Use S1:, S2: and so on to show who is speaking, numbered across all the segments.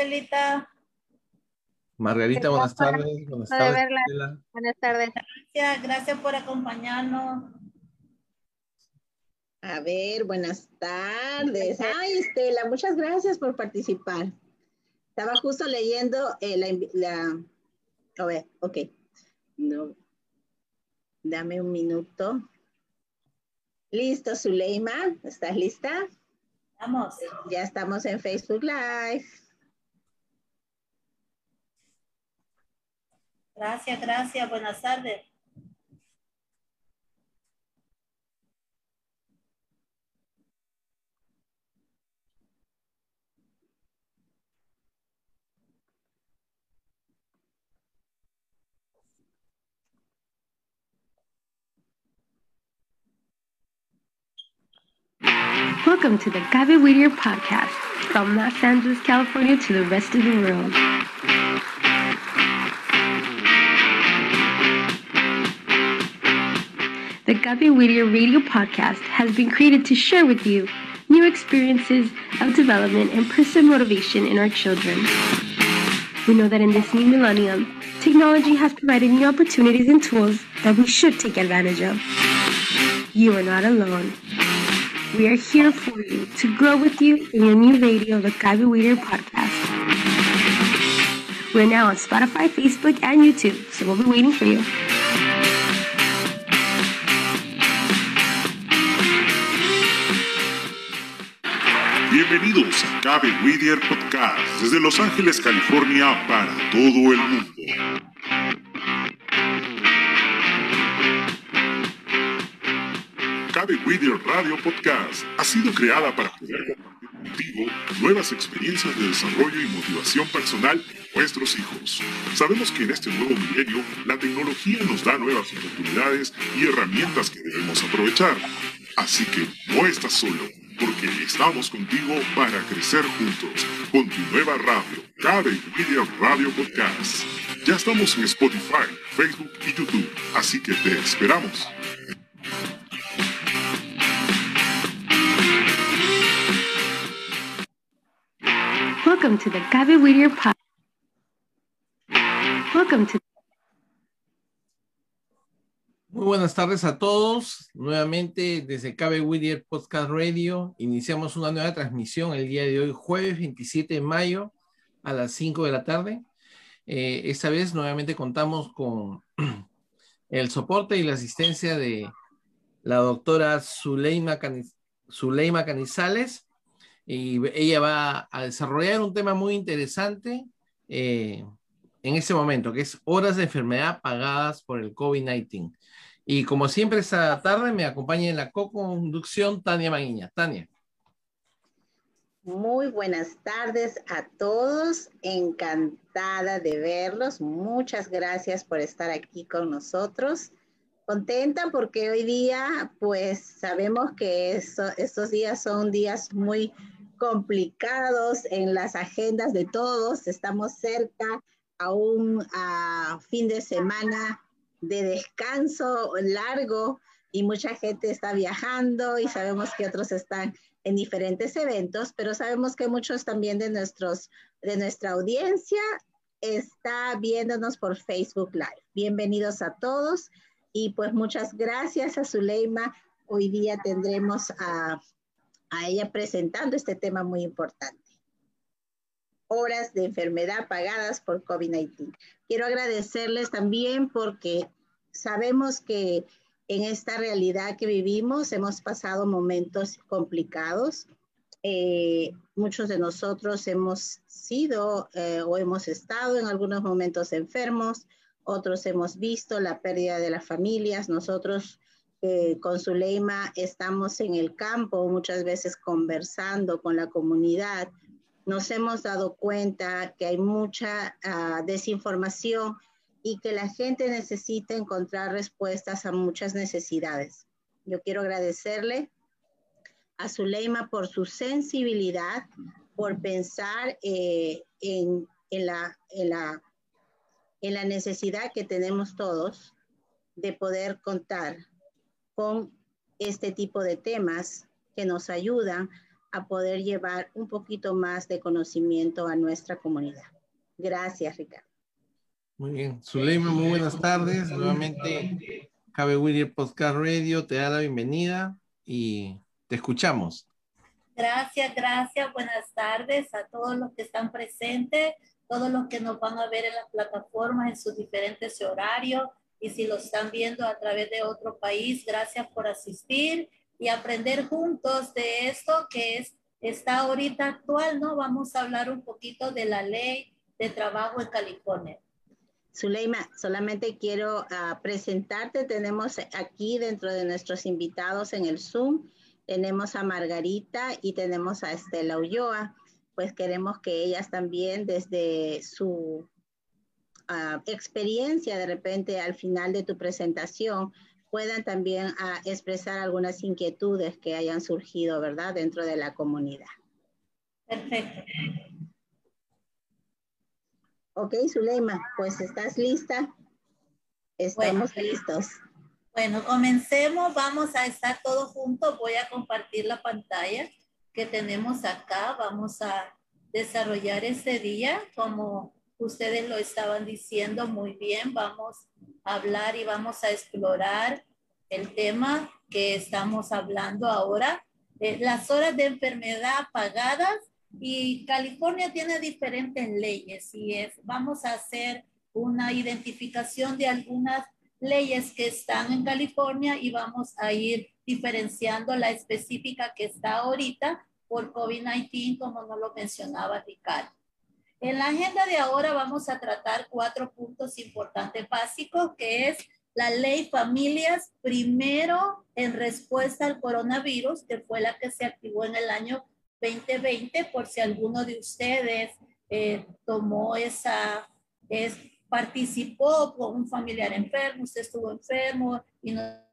S1: Tardes, Celita.
S2: Margarita, buenas tardes. Buenas
S3: de
S2: tardes.
S3: verla. Buenas tardes.
S1: Gracias, gracias por acompañarnos.
S4: A ver, buenas tardes. Ay, Estela, muchas gracias por participar. Estaba justo leyendo eh, la- A ver, ok. No. Dame un minuto. Listo, Zuleima. ¿Estás lista?
S1: Vamos.
S4: Ya estamos en Facebook Live.
S1: Gracias, gracias. Buenas tardes.
S5: Welcome to the Gabe Whittier podcast from Los Angeles, California to the rest of the world. Gabe Whittier radio podcast has been created to share with you new experiences of development and personal motivation in our children. We know that in this new millennium, technology has provided new opportunities and tools that we should take advantage of. You are not alone. We are here for you to grow with you in your new radio, the Gabi Weeder podcast. We're now on Spotify, Facebook, and YouTube, so we'll be waiting for you.
S6: Bienvenidos a Cabe Whittier Podcast desde Los Ángeles, California para todo el mundo. Cabe Whittier Radio Podcast ha sido creada para poder compartir contigo nuevas experiencias de desarrollo y motivación personal en nuestros hijos. Sabemos que en este nuevo milenio la tecnología nos da nuevas oportunidades y herramientas que debemos aprovechar. Así que no estás solo, porque estamos contigo para crecer juntos con tu nueva radio, Cabe Whittier Radio Podcast. Ya estamos en Spotify, Facebook y YouTube, así que te esperamos.
S5: Welcome to the Gabi Whittier podcast. Welcome to
S2: Muy buenas tardes a todos. Nuevamente desde Cabe Whittier Podcast Radio iniciamos una nueva transmisión el día de hoy, jueves 27 de mayo a las 5 de la tarde. Eh, esta vez nuevamente contamos con el soporte y la asistencia de la doctora Zuleima Canizales y ella va a desarrollar un tema muy interesante eh, en este momento, que es horas de enfermedad pagadas por el COVID-19. Y como siempre, esta tarde me acompaña en la co-conducción Tania Maguiña. Tania.
S4: Muy buenas tardes a todos. Encantada de verlos. Muchas gracias por estar aquí con nosotros. Contenta porque hoy día, pues sabemos que estos días son días muy complicados en las agendas de todos. Estamos cerca a un fin de semana de descanso largo y mucha gente está viajando y sabemos que otros están en diferentes eventos, pero sabemos que muchos también de, nuestros, de nuestra audiencia está viéndonos por Facebook Live. Bienvenidos a todos y pues muchas gracias a Zuleima. Hoy día tendremos a, a ella presentando este tema muy importante. Horas de enfermedad pagadas por COVID-19. Quiero agradecerles también porque sabemos que en esta realidad que vivimos hemos pasado momentos complicados. Eh, muchos de nosotros hemos sido eh, o hemos estado en algunos momentos enfermos, otros hemos visto la pérdida de las familias, nosotros eh, con Zuleima estamos en el campo muchas veces conversando con la comunidad, nos hemos dado cuenta que hay mucha uh, desinformación y que la gente necesita encontrar respuestas a muchas necesidades. Yo quiero agradecerle a Zuleima por su sensibilidad, por pensar eh, en, la, en, la, en la necesidad que tenemos todos de poder contar con este tipo de temas que nos ayudan a poder llevar un poquito más de conocimiento a nuestra comunidad. Gracias, Ricardo.
S2: Muy bien. Zuleima, muy buenas tardes. Nuevamente, Cabe William Podcast Radio te da la bienvenida y te escuchamos.
S1: Gracias, gracias. Buenas tardes a todos los que están presentes, todos los que nos van a ver en las plataformas en sus diferentes horarios y si lo están viendo a través de otro país, gracias por asistir y aprender juntos de esto que es, está ahorita actual, ¿no? Vamos a hablar un poquito de la ley de trabajo en California.
S4: Zuleima, solamente quiero uh, presentarte. Tenemos aquí dentro de nuestros invitados en el Zoom, tenemos a Margarita y tenemos a Estela Ulloa. Pues queremos que ellas también desde su uh, experiencia, de repente al final de tu presentación, puedan también uh, expresar algunas inquietudes que hayan surgido, ¿verdad?, dentro de la comunidad.
S1: Perfecto.
S4: Ok, Zuleima, pues estás lista. Estamos bueno, listos.
S1: Bueno, comencemos. Vamos a estar todos juntos. Voy a compartir la pantalla que tenemos acá. Vamos a desarrollar este día como ustedes lo estaban diciendo muy bien. Vamos a hablar y vamos a explorar el tema que estamos hablando ahora. Eh, las horas de enfermedad pagadas y California tiene diferentes leyes y es, vamos a hacer una identificación de algunas leyes que están en California y vamos a ir diferenciando la específica que está ahorita por COVID-19, como nos lo mencionaba Ricardo. En la agenda de ahora vamos a tratar cuatro puntos importantes básicos, que es la ley familias primero en respuesta al coronavirus, que fue la que se activó en el año 2020, por si alguno de ustedes eh, tomó esa, es, participó con un familiar enfermo, usted estuvo enfermo y no...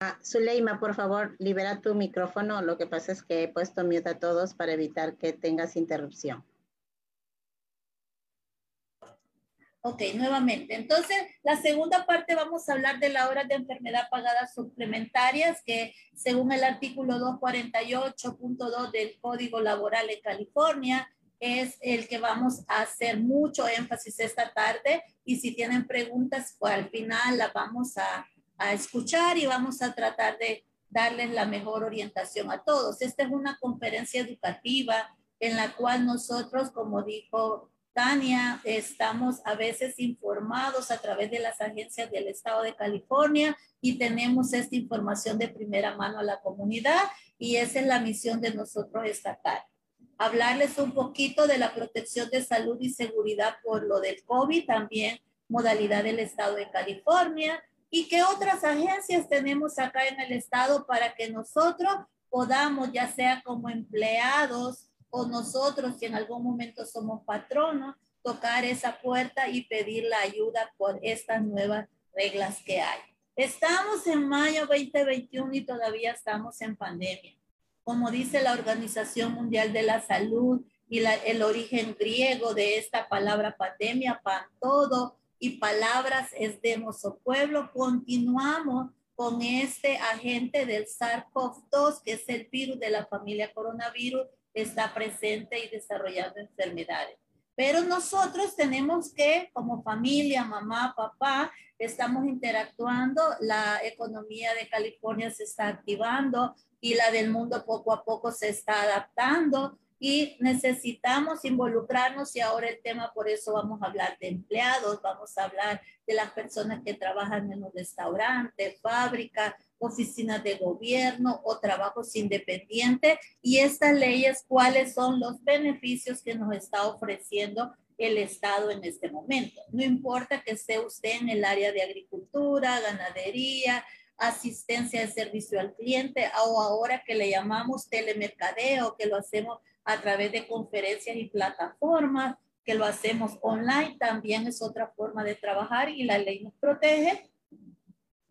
S4: Ah, Zuleima, por favor, libera tu micrófono. Lo que pasa es que he puesto mute a todos para evitar que tengas interrupción.
S1: Ok, nuevamente. Entonces, la segunda parte vamos a hablar de las horas de enfermedad pagadas suplementarias que según el artículo 248.2 del Código Laboral en California es el que vamos a hacer mucho énfasis esta tarde y si tienen preguntas, pues al final las vamos a, a escuchar y vamos a tratar de darles la mejor orientación a todos. Esta es una conferencia educativa en la cual nosotros, como dijo Tania, estamos a veces informados a través de las agencias del Estado de California y tenemos esta información de primera mano a la comunidad y esa es la misión de nosotros estatal. Hablarles un poquito de la protección de salud y seguridad por lo del COVID, también modalidad del Estado de California y qué otras agencias tenemos acá en el Estado para que nosotros podamos, ya sea como empleados, o nosotros, si en algún momento somos patronos, tocar esa puerta y pedir la ayuda por estas nuevas reglas que hay. Estamos en mayo 2021 y todavía estamos en pandemia. Como dice la Organización Mundial de la Salud y el origen griego de esta palabra pandemia, pan todo, y palabras es demos o pueblo, continuamos con este agente del SARS-CoV-2, que es el virus de la familia coronavirus, está presente y desarrollando enfermedades. Pero nosotros tenemos que, como familia, mamá, papá, estamos interactuando, la economía de California se está activando y la del mundo poco a poco se está adaptando y necesitamos involucrarnos y ahora el tema, por eso vamos a hablar de empleados, vamos a hablar de las personas que trabajan en los restaurantes, fábricas, oficinas de gobierno o trabajos independientes y estas leyes, cuáles son los beneficios que nos está ofreciendo el Estado en este momento. No importa que esté usted en el área de agricultura, ganadería, asistencia de servicio al cliente o ahora que le llamamos telemercadeo, que lo hacemos a través de conferencias y plataformas, que lo hacemos online, también es otra forma de trabajar y la ley nos protege.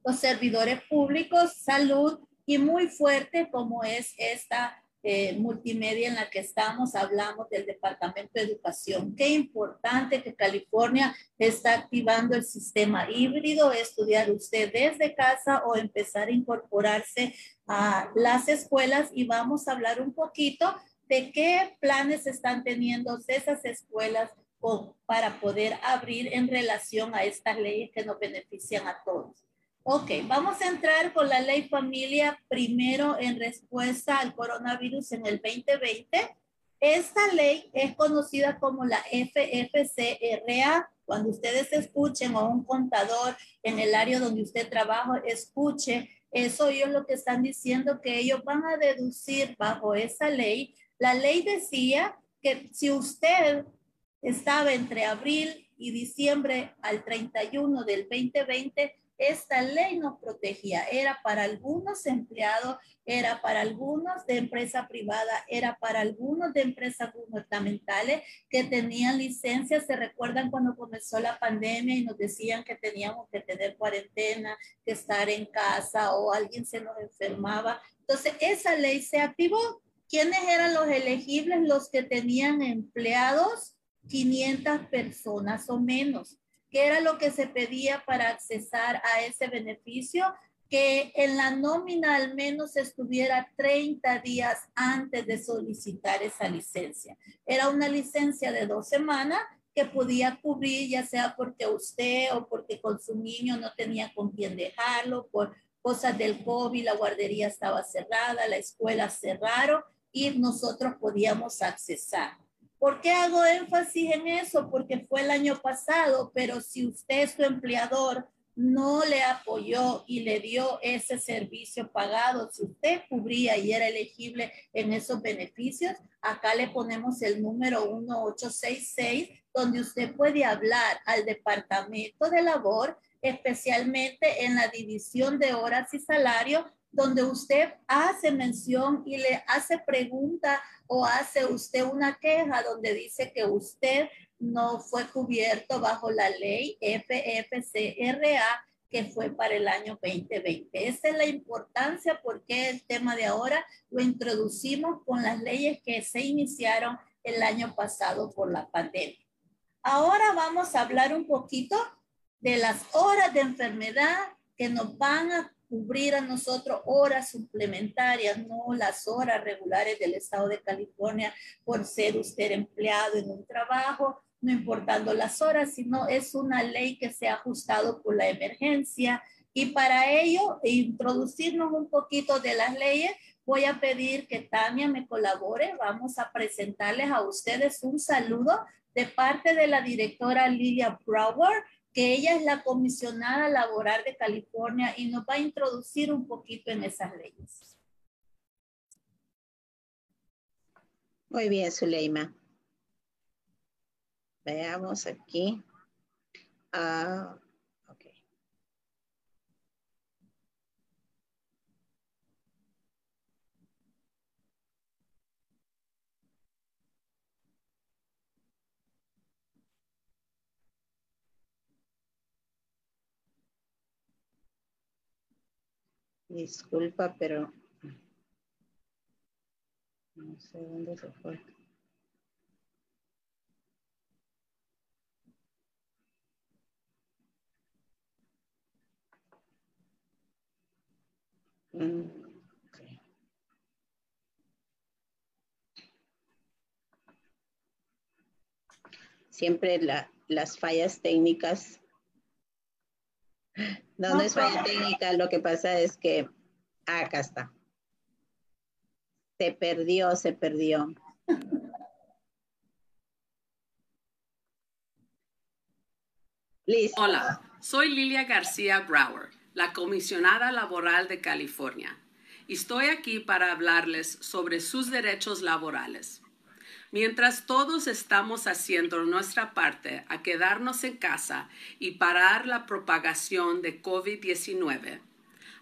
S1: Los servidores públicos, salud y muy fuerte como es esta eh, multimedia en la que estamos, hablamos del Departamento de Educación. Qué importante que California está activando el sistema híbrido, estudiar usted desde casa o empezar a incorporarse a las escuelas y vamos a hablar un poquito de qué planes están teniendo esas escuelas para poder abrir en relación a estas leyes que nos benefician a todos. Ok, vamos a entrar con la ley familia primero en respuesta al coronavirus en el 2020. Esta ley es conocida como la FFCRA. Cuando ustedes escuchen o un contador en el área donde usted trabaja, escuche eso, ellos lo que están diciendo que ellos van a deducir bajo esa ley la ley decía que si usted estaba entre abril y diciembre al 31 del 2020, esta ley nos protegía. Era para algunos empleados, era para algunos de empresa privada, era para algunos de empresas gubernamentales que tenían licencias. Se recuerdan cuando comenzó la pandemia y nos decían que teníamos que tener cuarentena, que estar en casa o alguien se nos enfermaba. Entonces, esa ley se activó ¿Quiénes eran los elegibles? Los que tenían empleados, 500 personas o menos. ¿Qué era lo que se pedía para accesar a ese beneficio? Que en la nómina al menos estuviera 30 días antes de solicitar esa licencia. Era una licencia de dos semanas que podía cubrir ya sea porque usted o porque con su niño no tenía con quién dejarlo, por cosas del COVID, la guardería estaba cerrada, la escuela cerraron y nosotros podíamos accesar. ¿Por qué hago énfasis en eso? Porque fue el año pasado, pero si usted, su empleador, no le apoyó y le dio ese servicio pagado, si usted cubría y era elegible en esos beneficios, acá le ponemos el número 1866, donde usted puede hablar al Departamento de Labor, especialmente en la división de horas y salario, donde usted hace mención y le hace pregunta o hace usted una queja donde dice que usted no fue cubierto bajo la ley FFCRA que fue para el año 2020. Esa es la importancia porque el tema de ahora lo introducimos con las leyes que se iniciaron el año pasado por la pandemia. Ahora vamos a hablar un poquito de las horas de enfermedad que nos van a cubrir a nosotros horas suplementarias, no las horas regulares del Estado de California por ser usted empleado en un trabajo, no importando las horas, sino es una ley que se ha ajustado por la emergencia. Y para ello, introducirnos un poquito de las leyes, voy a pedir que Tania me colabore. Vamos a presentarles a ustedes un saludo de parte de la directora Lilia Brower que ella es la comisionada laboral de California y nos va a introducir un poquito en esas leyes.
S4: Muy bien, Zuleima. Veamos aquí. Uh, Disculpa, pero no sé dónde se fue. Siempre las fallas técnicas. No, no es falla técnica, lo que pasa es que ah, acá está. Se perdió, se perdió.
S3: Listo. Hola, soy Lilia García Brower la comisionada laboral de California. Estoy aquí para hablarles sobre sus derechos laborales. Mientras todos estamos haciendo nuestra parte a quedarnos en casa y parar la propagación de COVID-19,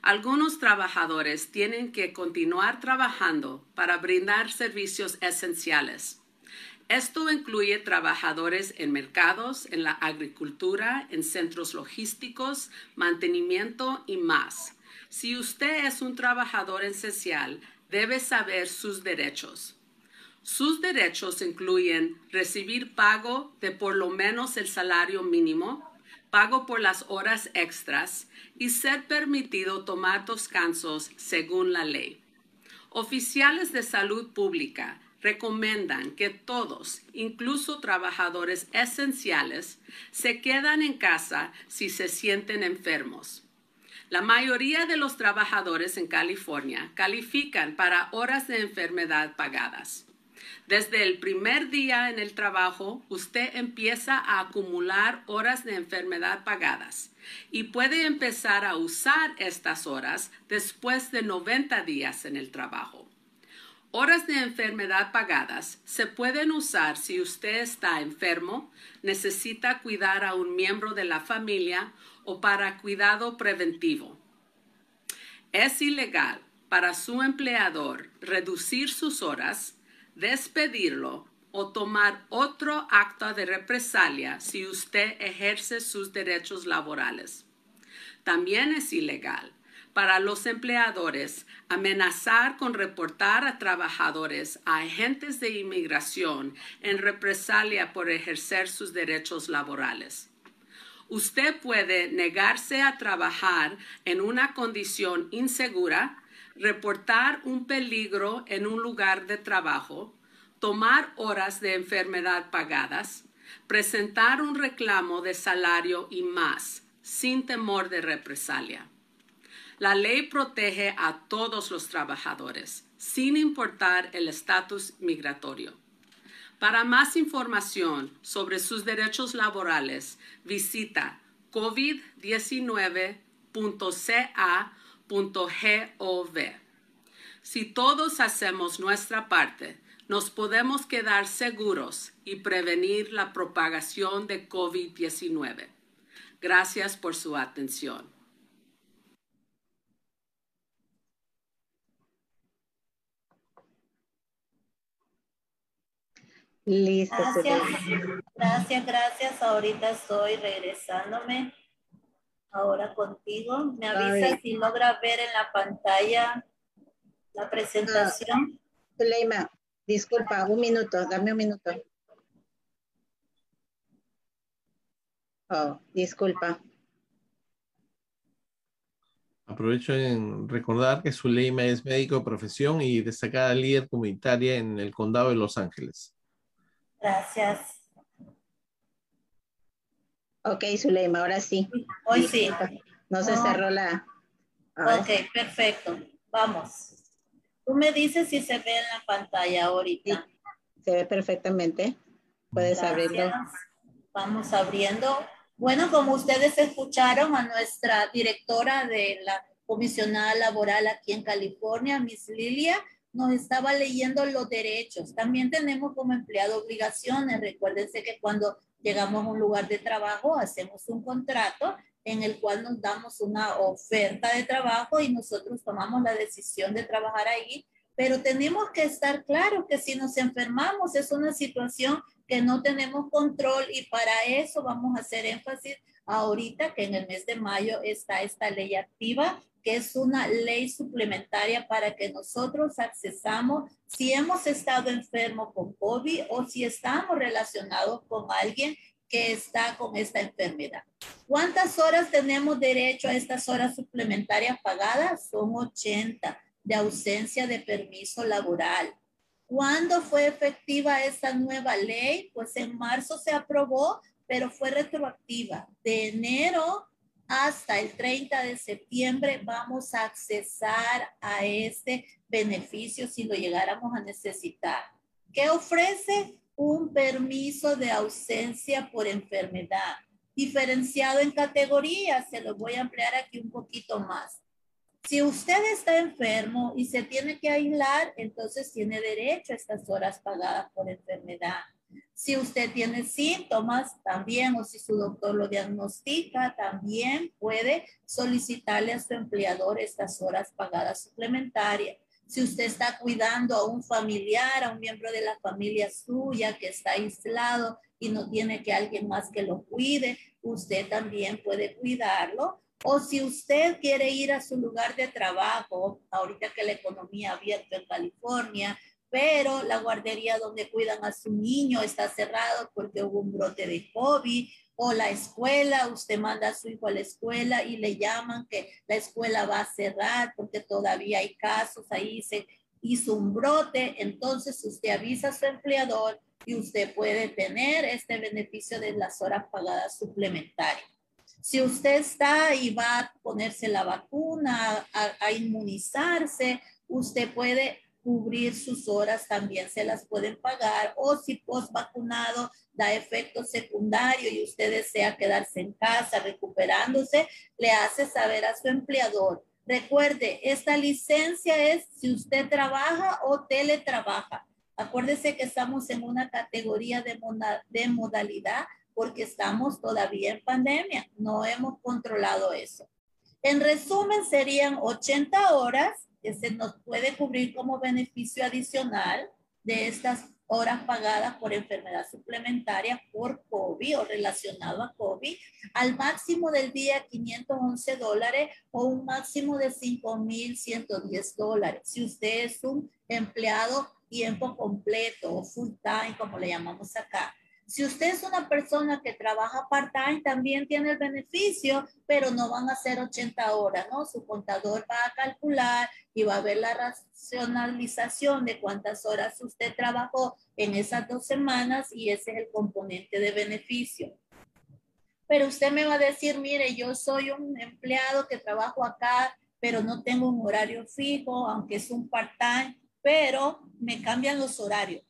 S3: algunos trabajadores tienen que continuar trabajando para brindar servicios esenciales esto incluye trabajadores en mercados, en la agricultura, en centros logísticos, mantenimiento y más. Si usted es un trabajador esencial, debe saber sus derechos. Sus derechos incluyen recibir pago de por lo menos el salario mínimo, pago por las horas extras y ser permitido tomar descansos según la ley. Oficiales de salud pública recomiendan que todos, incluso trabajadores esenciales, se quedan en casa si se sienten enfermos. La mayoría de los trabajadores en California califican para horas de enfermedad pagadas. Desde el primer día en el trabajo, usted empieza a acumular horas de enfermedad pagadas y puede empezar a usar estas horas después de 90 días en el trabajo. Horas de enfermedad pagadas se pueden usar si usted está enfermo, necesita cuidar a un miembro de la familia o para cuidado preventivo. Es ilegal para su empleador reducir sus horas, despedirlo o tomar otro acto de represalia si usted ejerce sus derechos laborales. También es ilegal para los empleadores amenazar con reportar a trabajadores a agentes de inmigración en represalia por ejercer sus derechos laborales. Usted puede negarse a trabajar en una condición insegura, reportar un peligro en un lugar de trabajo, tomar horas de enfermedad pagadas, presentar un reclamo de salario y más, sin temor de represalia. La ley protege a todos los trabajadores, sin importar el estatus migratorio. Para más información sobre sus derechos laborales, visita covid19.ca.gov. Si todos hacemos nuestra parte, nos podemos quedar seguros y prevenir la propagación de COVID-19. Gracias por su atención.
S1: Listo. Gracias, gracias, gracias. Ahorita estoy regresándome. Ahora contigo. Me avisa si logra ver en la pantalla la presentación.
S4: Ah, disculpa, un minuto, dame un minuto. Oh, disculpa.
S2: Aprovecho en recordar que Zuleima es médico de profesión y destacada líder comunitaria en el condado de Los Ángeles.
S1: Gracias.
S4: Ok, Zulema, ahora sí.
S1: Hoy sí.
S4: No se cerró la...
S1: Ok, perfecto. Vamos. Tú me dices si se ve en la pantalla ahorita.
S4: se ve perfectamente. Puedes abrirlo.
S1: Vamos abriendo. Bueno, como ustedes escucharon a nuestra directora de la comisionada laboral aquí en California, Miss Lilia, nos estaba leyendo los derechos. También tenemos como empleado obligaciones. Recuérdense que cuando llegamos a un lugar de trabajo hacemos un contrato en el cual nos damos una oferta de trabajo y nosotros tomamos la decisión de trabajar ahí. Pero tenemos que estar claros que si nos enfermamos es una situación que no tenemos control y para eso vamos a hacer énfasis ahorita que en el mes de mayo está esta ley activa que es una ley suplementaria para que nosotros accesamos si hemos estado enfermos con COVID o si estamos relacionados con alguien que está con esta enfermedad. ¿Cuántas horas tenemos derecho a estas horas suplementarias pagadas? Son 80 de ausencia de permiso laboral. ¿Cuándo fue efectiva esta nueva ley? Pues en marzo se aprobó, pero fue retroactiva. De enero hasta el 30 de septiembre vamos a accesar a este beneficio si lo llegáramos a necesitar. ¿Qué ofrece? Un permiso de ausencia por enfermedad, diferenciado en categorías. Se lo voy a ampliar aquí un poquito más. Si usted está enfermo y se tiene que aislar, entonces tiene derecho a estas horas pagadas por enfermedad. Si usted tiene síntomas también o si su doctor lo diagnostica, también puede solicitarle a su empleador estas horas pagadas suplementarias. Si usted está cuidando a un familiar, a un miembro de la familia suya que está aislado y no tiene que alguien más que lo cuide, usted también puede cuidarlo o si usted quiere ir a su lugar de trabajo, ahorita que la economía ha abierto en California, pero la guardería donde cuidan a su niño está cerrado porque hubo un brote de COVID, o la escuela, usted manda a su hijo a la escuela y le llaman que la escuela va a cerrar porque todavía hay casos, ahí se hizo un brote, entonces usted avisa a su empleador y usted puede tener este beneficio de las horas pagadas suplementarias. Si usted está y va a ponerse la vacuna, a, inmunizarse, usted puede cubrir sus horas, también se las pueden pagar. O si post vacunado da efecto secundario y usted desea quedarse en casa recuperándose, le hace saber a su empleador. Recuerde, esta licencia es si usted trabaja o teletrabaja. Acuérdese que estamos en una categoría de, de modalidad porque estamos todavía en pandemia, no hemos controlado eso. En resumen, serían 80 horas que se nos puede cubrir como beneficio adicional de estas horas pagadas por enfermedad suplementaria por COVID o relacionado a COVID, al máximo del día 511 dólares o un máximo de 5.110 dólares. Si usted es un empleado tiempo completo o full time, como le llamamos acá, si usted es una persona que trabaja part-time, también tiene el beneficio, pero no van a ser 80 horas, ¿no? Su contador va a calcular y va a ver la racionalización de cuántas horas usted trabajó en esas dos semanas y ese es el componente de beneficio. Pero usted me va a decir, mire, yo soy un empleado que trabajo acá, pero no tengo un horario fijo, aunque es un part-time, pero me cambian los horarios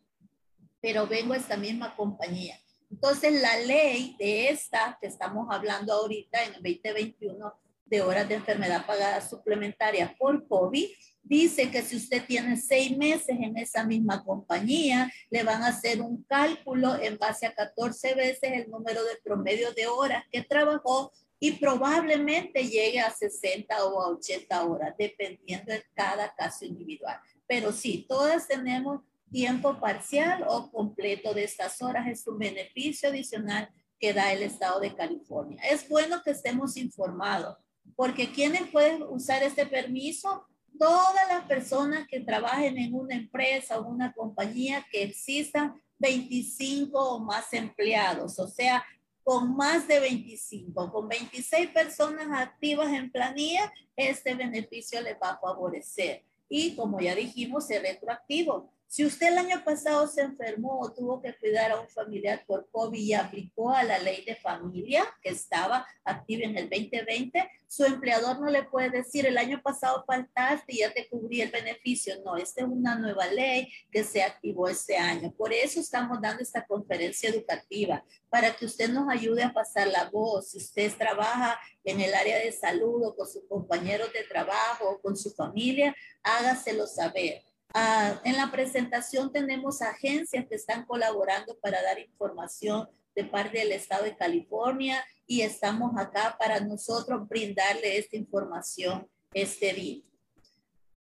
S1: pero vengo a esta misma compañía. Entonces, la ley de esta que estamos hablando ahorita en el 2021 de horas de enfermedad pagada suplementaria por COVID, dice que si usted tiene seis meses en esa misma compañía, le van a hacer un cálculo en base a 14 veces el número de promedio de horas que trabajó y probablemente llegue a 60 o a 80 horas, dependiendo de cada caso individual. Pero sí, todas tenemos tiempo parcial o completo de estas horas es un beneficio adicional que da el estado de California. Es bueno que estemos informados, porque quienes pueden usar este permiso, todas las personas que trabajen en una empresa o una compañía que existan 25 o más empleados, o sea, con más de 25, con 26 personas activas en planilla, este beneficio les va a favorecer. Y como ya dijimos, es retroactivo. Si usted el año pasado se enfermó o tuvo que cuidar a un familiar por COVID y aplicó a la ley de familia que estaba activa en el 2020, su empleador no le puede decir el año pasado faltaste y ya te cubrí el beneficio. No, esta es una nueva ley que se activó este año. Por eso estamos dando esta conferencia educativa, para que usted nos ayude a pasar la voz. Si usted trabaja en el área de salud o con sus compañeros de trabajo o con su familia, hágaselo saber Ah, en la presentación tenemos agencias que están colaborando para dar información de parte del estado de California y estamos acá para nosotros brindarle esta información este día.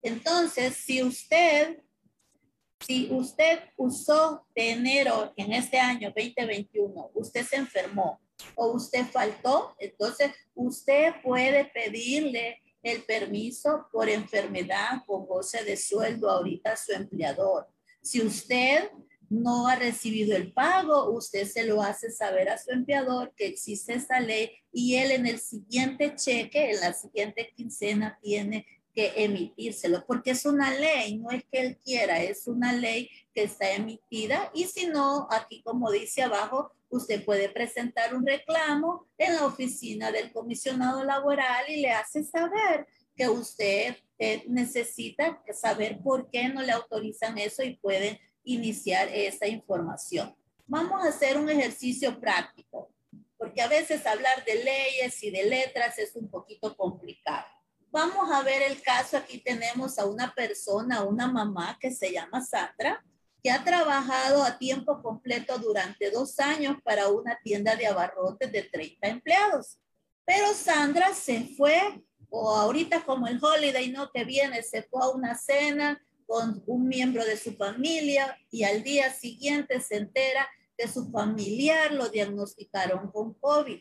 S1: Entonces, si usted, si usted usó de enero en este año 2021, usted se enfermó o usted faltó, entonces usted puede pedirle el permiso por enfermedad con goce de sueldo ahorita a su empleador. Si usted no ha recibido el pago, usted se lo hace saber a su empleador que existe esta ley y él en el siguiente cheque, en la siguiente quincena, tiene que emitírselo, porque es una ley, no es que él quiera, es una ley que está emitida y si no, aquí como dice abajo, usted puede presentar un reclamo en la oficina del comisionado laboral y le hace saber que usted eh, necesita saber por qué no le autorizan eso y pueden iniciar esa información. Vamos a hacer un ejercicio práctico, porque a veces hablar de leyes y de letras es un poquito complicado. Vamos a ver el caso. Aquí tenemos a una persona, una mamá que se llama Sandra, que ha trabajado a tiempo completo durante dos años para una tienda de abarrotes de 30 empleados. Pero Sandra se fue, o ahorita como el holiday no que viene, se fue a una cena con un miembro de su familia y al día siguiente se entera que su familiar lo diagnosticaron con COVID.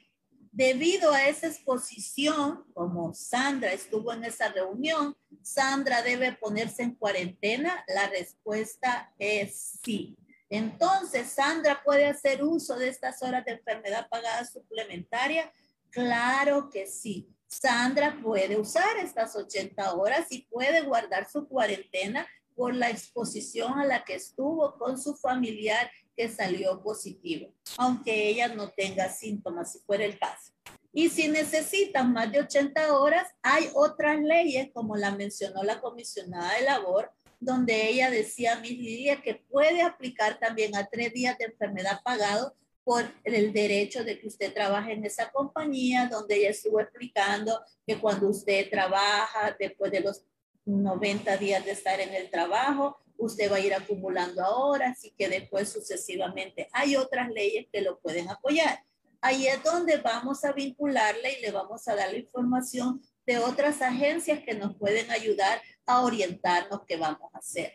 S1: Debido a esa exposición, como Sandra estuvo en esa reunión, Sandra debe ponerse en cuarentena. La respuesta es sí. Entonces, Sandra puede hacer uso de estas horas de enfermedad pagada suplementaria. Claro que sí. Sandra puede usar estas 80 horas y puede guardar su cuarentena por la exposición a la que estuvo con su familiar que salió positivo, aunque ella no tenga síntomas, si fuera el caso. Y si necesitan más de 80 horas, hay otras leyes, como la mencionó la comisionada de labor, donde ella decía, mi Lidia, que puede aplicar también a tres días de enfermedad pagado por el derecho de que usted trabaje en esa compañía, donde ella estuvo explicando que cuando usted trabaja después de los 90 días de estar en el trabajo, usted va a ir acumulando ahora, así que después sucesivamente hay otras leyes que lo pueden apoyar. Ahí es donde vamos a vincularle y le vamos a dar la información de otras agencias que nos pueden ayudar a orientarnos qué vamos a hacer.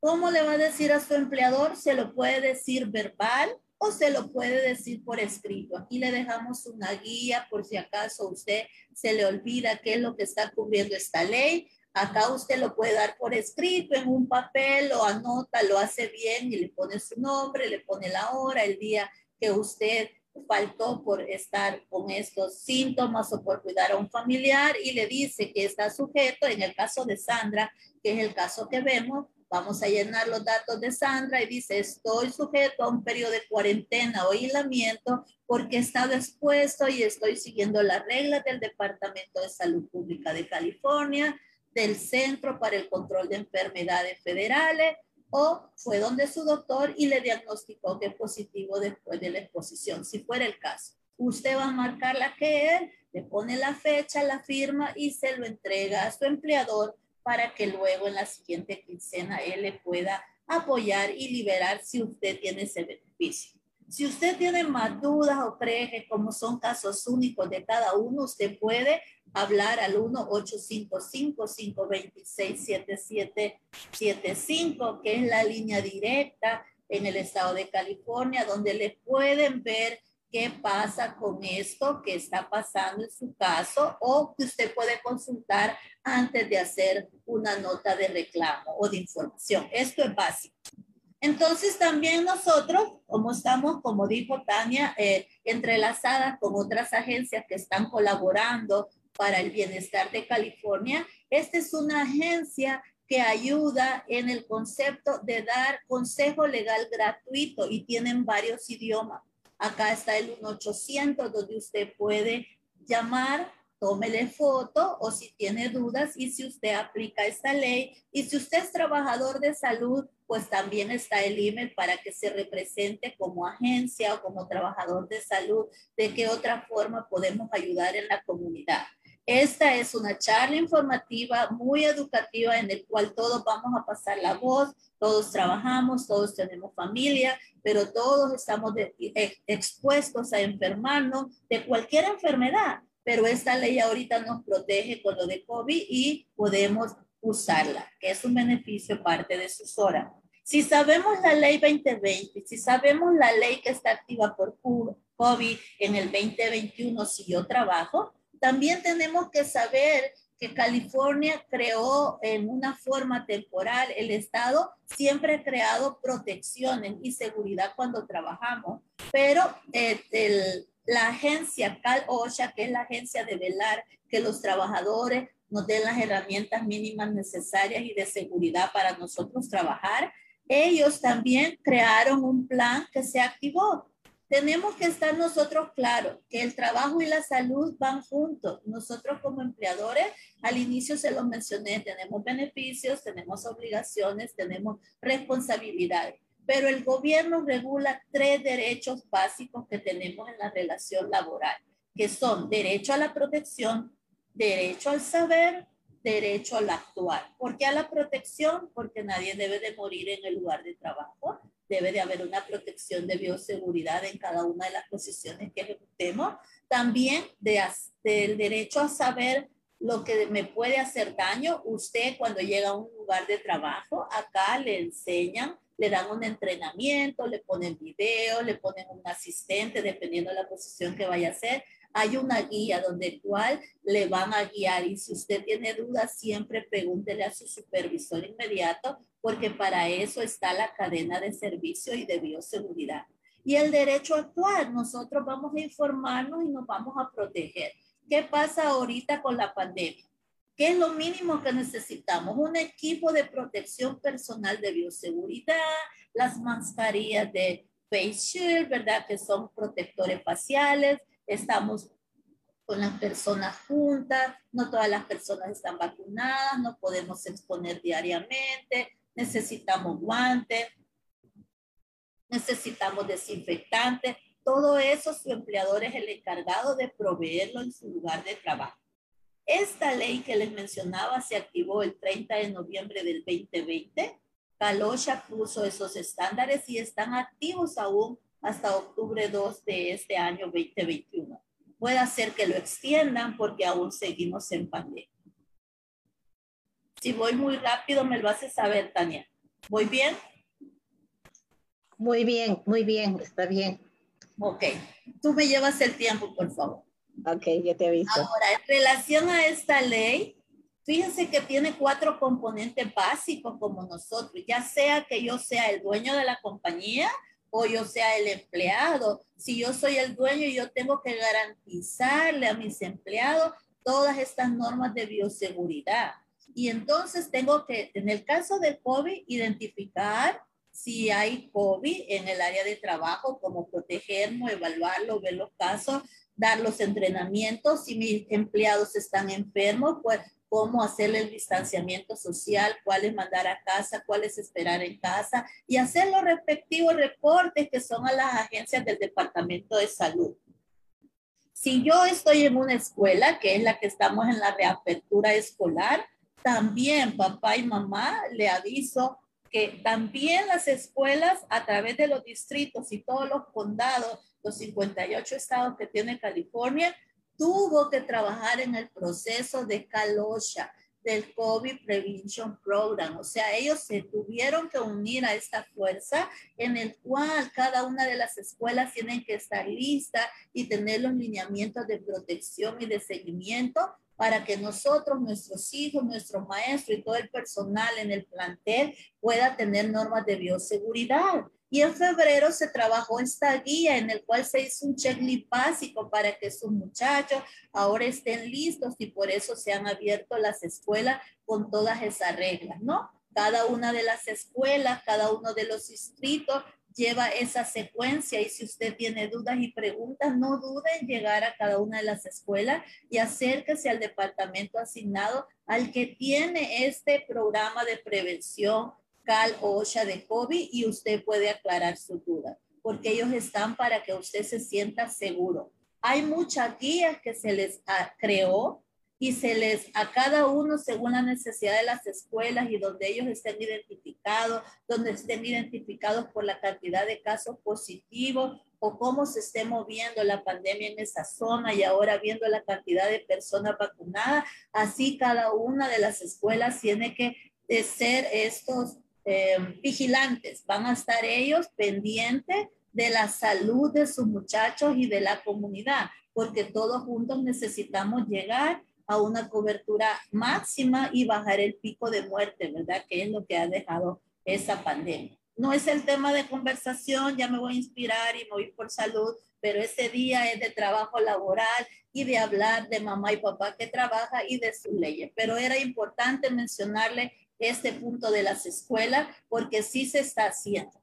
S1: ¿Cómo le va a decir a su empleador? Se lo puede decir verbal o se lo puede decir por escrito. Aquí le dejamos una guía por si acaso usted se le olvida qué es lo que está cubriendo esta ley Acá usted lo puede dar por escrito en un papel, lo anota, lo hace bien y le pone su nombre, le pone la hora, el día que usted faltó por estar con estos síntomas o por cuidar a un familiar y le dice que está sujeto, en el caso de Sandra, que es el caso que vemos, vamos a llenar los datos de Sandra y dice, estoy sujeto a un periodo de cuarentena o aislamiento porque he estado expuesto y estoy siguiendo las reglas del Departamento de Salud Pública de California del Centro para el Control de Enfermedades Federales o fue donde su doctor y le diagnosticó que es positivo después de la exposición, si fuera el caso. Usted va a marcar la que él, le pone la fecha, la firma y se lo entrega a su empleador para que luego en la siguiente quincena él le pueda apoyar y liberar si usted tiene ese beneficio. Si usted tiene más dudas o cree que como son casos únicos de cada uno, usted puede hablar al 1-855-526-7775, que es la línea directa en el estado de California, donde le pueden ver qué pasa con esto que está pasando en su caso o que usted puede consultar antes de hacer una nota de reclamo o de información. Esto es básico. Entonces también nosotros, como estamos, como dijo Tania, eh, entrelazadas con otras agencias que están colaborando para el Bienestar de California. Esta es una agencia que ayuda en el concepto de dar consejo legal gratuito y tienen varios idiomas. Acá está el 1800 donde usted puede llamar, tómele foto o si tiene dudas y si usted aplica esta ley. Y si usted es trabajador de salud, pues también está el email para que se represente como agencia o como trabajador de salud, de qué otra forma podemos ayudar en la comunidad. Esta es una charla informativa muy educativa en el cual todos vamos a pasar la voz, todos trabajamos, todos tenemos familia, pero todos estamos expuestos a enfermarnos de cualquier enfermedad. Pero esta ley ahorita nos protege con lo de COVID y podemos usarla, que es un beneficio parte de sus horas. Si sabemos la ley 2020, si sabemos la ley que está activa por COVID en el 2021, si yo trabajo, también tenemos que saber que California creó en una forma temporal, el Estado siempre ha creado protecciones y seguridad cuando trabajamos, pero eh, la agencia Cal OSHA, que es la agencia de velar que los trabajadores nos den las herramientas mínimas necesarias y de seguridad para nosotros trabajar, ellos también crearon un plan que se activó tenemos que estar nosotros claros que el trabajo y la salud van juntos. Nosotros como empleadores, al inicio se lo mencioné, tenemos beneficios, tenemos obligaciones, tenemos responsabilidades, pero el gobierno regula tres derechos básicos que tenemos en la relación laboral, que son derecho a la protección, derecho al saber, derecho al actuar. ¿Por qué a la protección? Porque nadie debe de morir en el lugar de trabajo debe de haber una protección de bioseguridad en cada una de las posiciones que ejecutemos. También de, del derecho a saber lo que me puede hacer daño. Usted cuando llega a un lugar de trabajo, acá le enseñan, le dan un entrenamiento, le ponen video, le ponen un asistente, dependiendo de la posición que vaya a hacer. Hay una guía donde cual le van a guiar y si usted tiene dudas, siempre pregúntele a su supervisor inmediato porque para eso está la cadena de servicio y de bioseguridad. Y el derecho a actuar, nosotros vamos a informarnos y nos vamos a proteger. ¿Qué pasa ahorita con la pandemia? ¿Qué es lo mínimo que necesitamos? Un equipo de protección personal de bioseguridad, las mascarillas de face shield, ¿verdad? Que son protectores faciales. Estamos con las personas juntas, no todas las personas están vacunadas, no podemos exponer diariamente, necesitamos guantes, necesitamos desinfectantes. Todo eso su empleador es el encargado de proveerlo en su lugar de trabajo. Esta ley que les mencionaba se activó el 30 de noviembre del 2020. Calosha puso esos estándares y están activos aún hasta octubre 2 de este año 2021. Puede ser que lo extiendan porque aún seguimos en pandemia. Si voy muy rápido, me lo hace saber, Tania. ¿Voy bien?
S4: Muy bien, muy bien, está bien.
S1: Ok, tú me llevas el tiempo, por favor.
S4: Ok, ya te aviso.
S1: Ahora, en relación a esta ley, fíjense que tiene cuatro componentes básicos como nosotros, ya sea que yo sea el dueño de la compañía o yo sea el empleado. Si yo soy el dueño, yo tengo que garantizarle a mis empleados todas estas normas de bioseguridad. Y entonces tengo que, en el caso del COVID, identificar si hay COVID en el área de trabajo, cómo protegernos, evaluarlo, ver los casos, dar los entrenamientos. Si mis empleados están enfermos, pues cómo hacerle el distanciamiento social, cuáles mandar a casa, cuáles esperar en casa y hacer los respectivos reportes que son a las agencias del Departamento de Salud. Si yo estoy en una escuela, que es la que estamos en la reapertura escolar, también papá y mamá le aviso que también las escuelas a través de los distritos y todos los condados, los 58 estados que tiene California, tuvo que trabajar en el proceso de CalOSHA, del COVID Prevention Program. O sea, ellos se tuvieron que unir a esta fuerza en el cual cada una de las escuelas tienen que estar lista y tener los lineamientos de protección y de seguimiento para que nosotros, nuestros hijos, nuestros maestros y todo el personal en el plantel pueda tener normas de bioseguridad. Y en febrero se trabajó esta guía en el cual se hizo un checklist básico para que sus muchachos ahora estén listos y por eso se han abierto las escuelas con todas esas reglas, ¿no? Cada una de las escuelas, cada uno de los distritos lleva esa secuencia y si usted tiene dudas y preguntas, no dude en llegar a cada una de las escuelas y acérquese al departamento asignado al que tiene este programa de prevención Cal OSHA de COVID y usted puede aclarar su duda, porque ellos están para que usted se sienta seguro. Hay muchas guías que se les creó y se les a cada uno según la necesidad de las escuelas y donde ellos estén identificados, donde estén identificados por la cantidad de casos positivos o cómo se esté moviendo la pandemia en esa zona y ahora viendo la cantidad de personas vacunadas, así cada una de las escuelas tiene que ser estos eh, vigilantes, van a estar ellos pendientes de la salud de sus muchachos y de la comunidad, porque todos juntos necesitamos llegar a una cobertura máxima y bajar el pico de muerte, ¿verdad? Que es lo que ha dejado esa pandemia. No es el tema de conversación, ya me voy a inspirar y me voy por salud, pero ese día es de trabajo laboral y de hablar de mamá y papá que trabaja y de sus leyes. Pero era importante mencionarle este punto de las escuelas porque sí se está haciendo.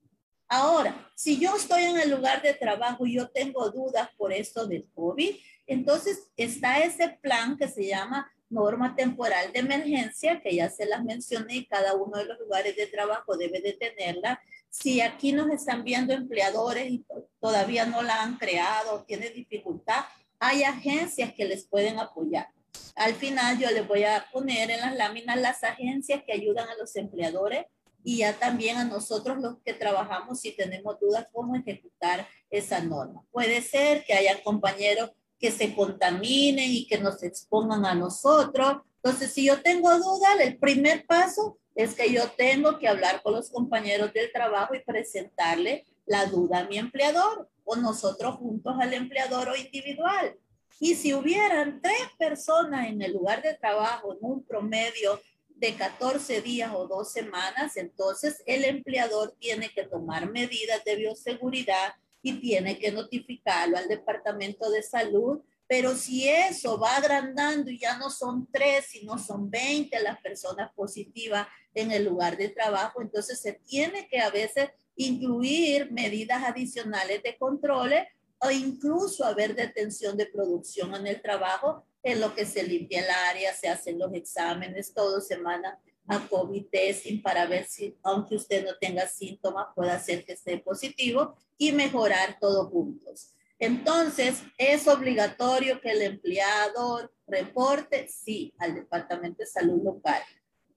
S1: Ahora, si yo estoy en el lugar de trabajo y yo tengo dudas por esto del COVID, entonces está ese plan que se llama norma temporal de emergencia, que ya se las mencioné y cada uno de los lugares de trabajo debe de tenerla. Si aquí nos están viendo empleadores y todavía no la han creado, tiene dificultad, hay agencias que les pueden apoyar. Al final yo les voy a poner en las láminas las agencias que ayudan a los empleadores y ya también a nosotros los que trabajamos si tenemos dudas cómo ejecutar esa norma. Puede ser que haya compañeros que se contaminen y que nos expongan a nosotros. Entonces, si yo tengo dudas, el primer paso es que yo tengo que hablar con los compañeros del trabajo y presentarle la duda a mi empleador o nosotros juntos al empleador o individual. Y si hubieran tres personas en el lugar de trabajo en un promedio de 14 días o dos semanas, entonces el empleador tiene que tomar medidas de bioseguridad y tiene que notificarlo al Departamento de Salud. Pero si eso va agrandando y ya no son tres, sino son 20 las personas positivas en el lugar de trabajo, entonces se tiene que a veces incluir medidas adicionales de controles o incluso haber detención de producción en el trabajo, en lo que se limpia el área, se hacen los exámenes, todo semana a COVID testing para ver si, aunque usted no tenga síntomas, puede hacer que esté positivo y mejorar todos juntos. Entonces, ¿es obligatorio que el empleador reporte? Sí, al Departamento de Salud local.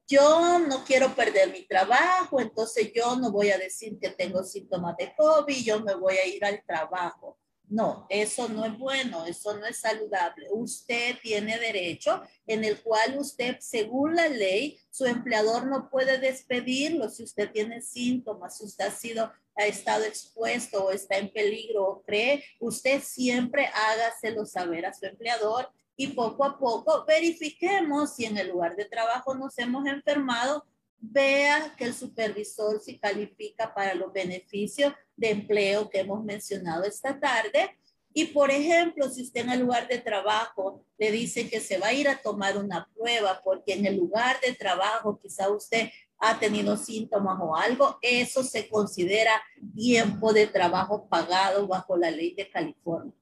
S1: Yo no quiero perder mi trabajo, entonces yo no voy a decir que tengo síntomas de COVID, yo me voy a ir al trabajo. No, eso no es bueno, eso no es saludable. Usted tiene derecho en el cual usted, según la ley, su empleador no puede despedirlo si usted tiene síntomas, si usted ha sido ha estado expuesto o está en peligro o cree, usted siempre hágaselo saber a su empleador y poco a poco verifiquemos si en el lugar de trabajo nos hemos enfermado, vea que el supervisor si califica para los beneficios de empleo que hemos mencionado esta tarde. Y por ejemplo, si usted en el lugar de trabajo le dice que se va a ir a tomar una prueba porque en el lugar de trabajo quizá usted ha tenido síntomas o algo, eso se considera tiempo de trabajo pagado bajo la ley de California.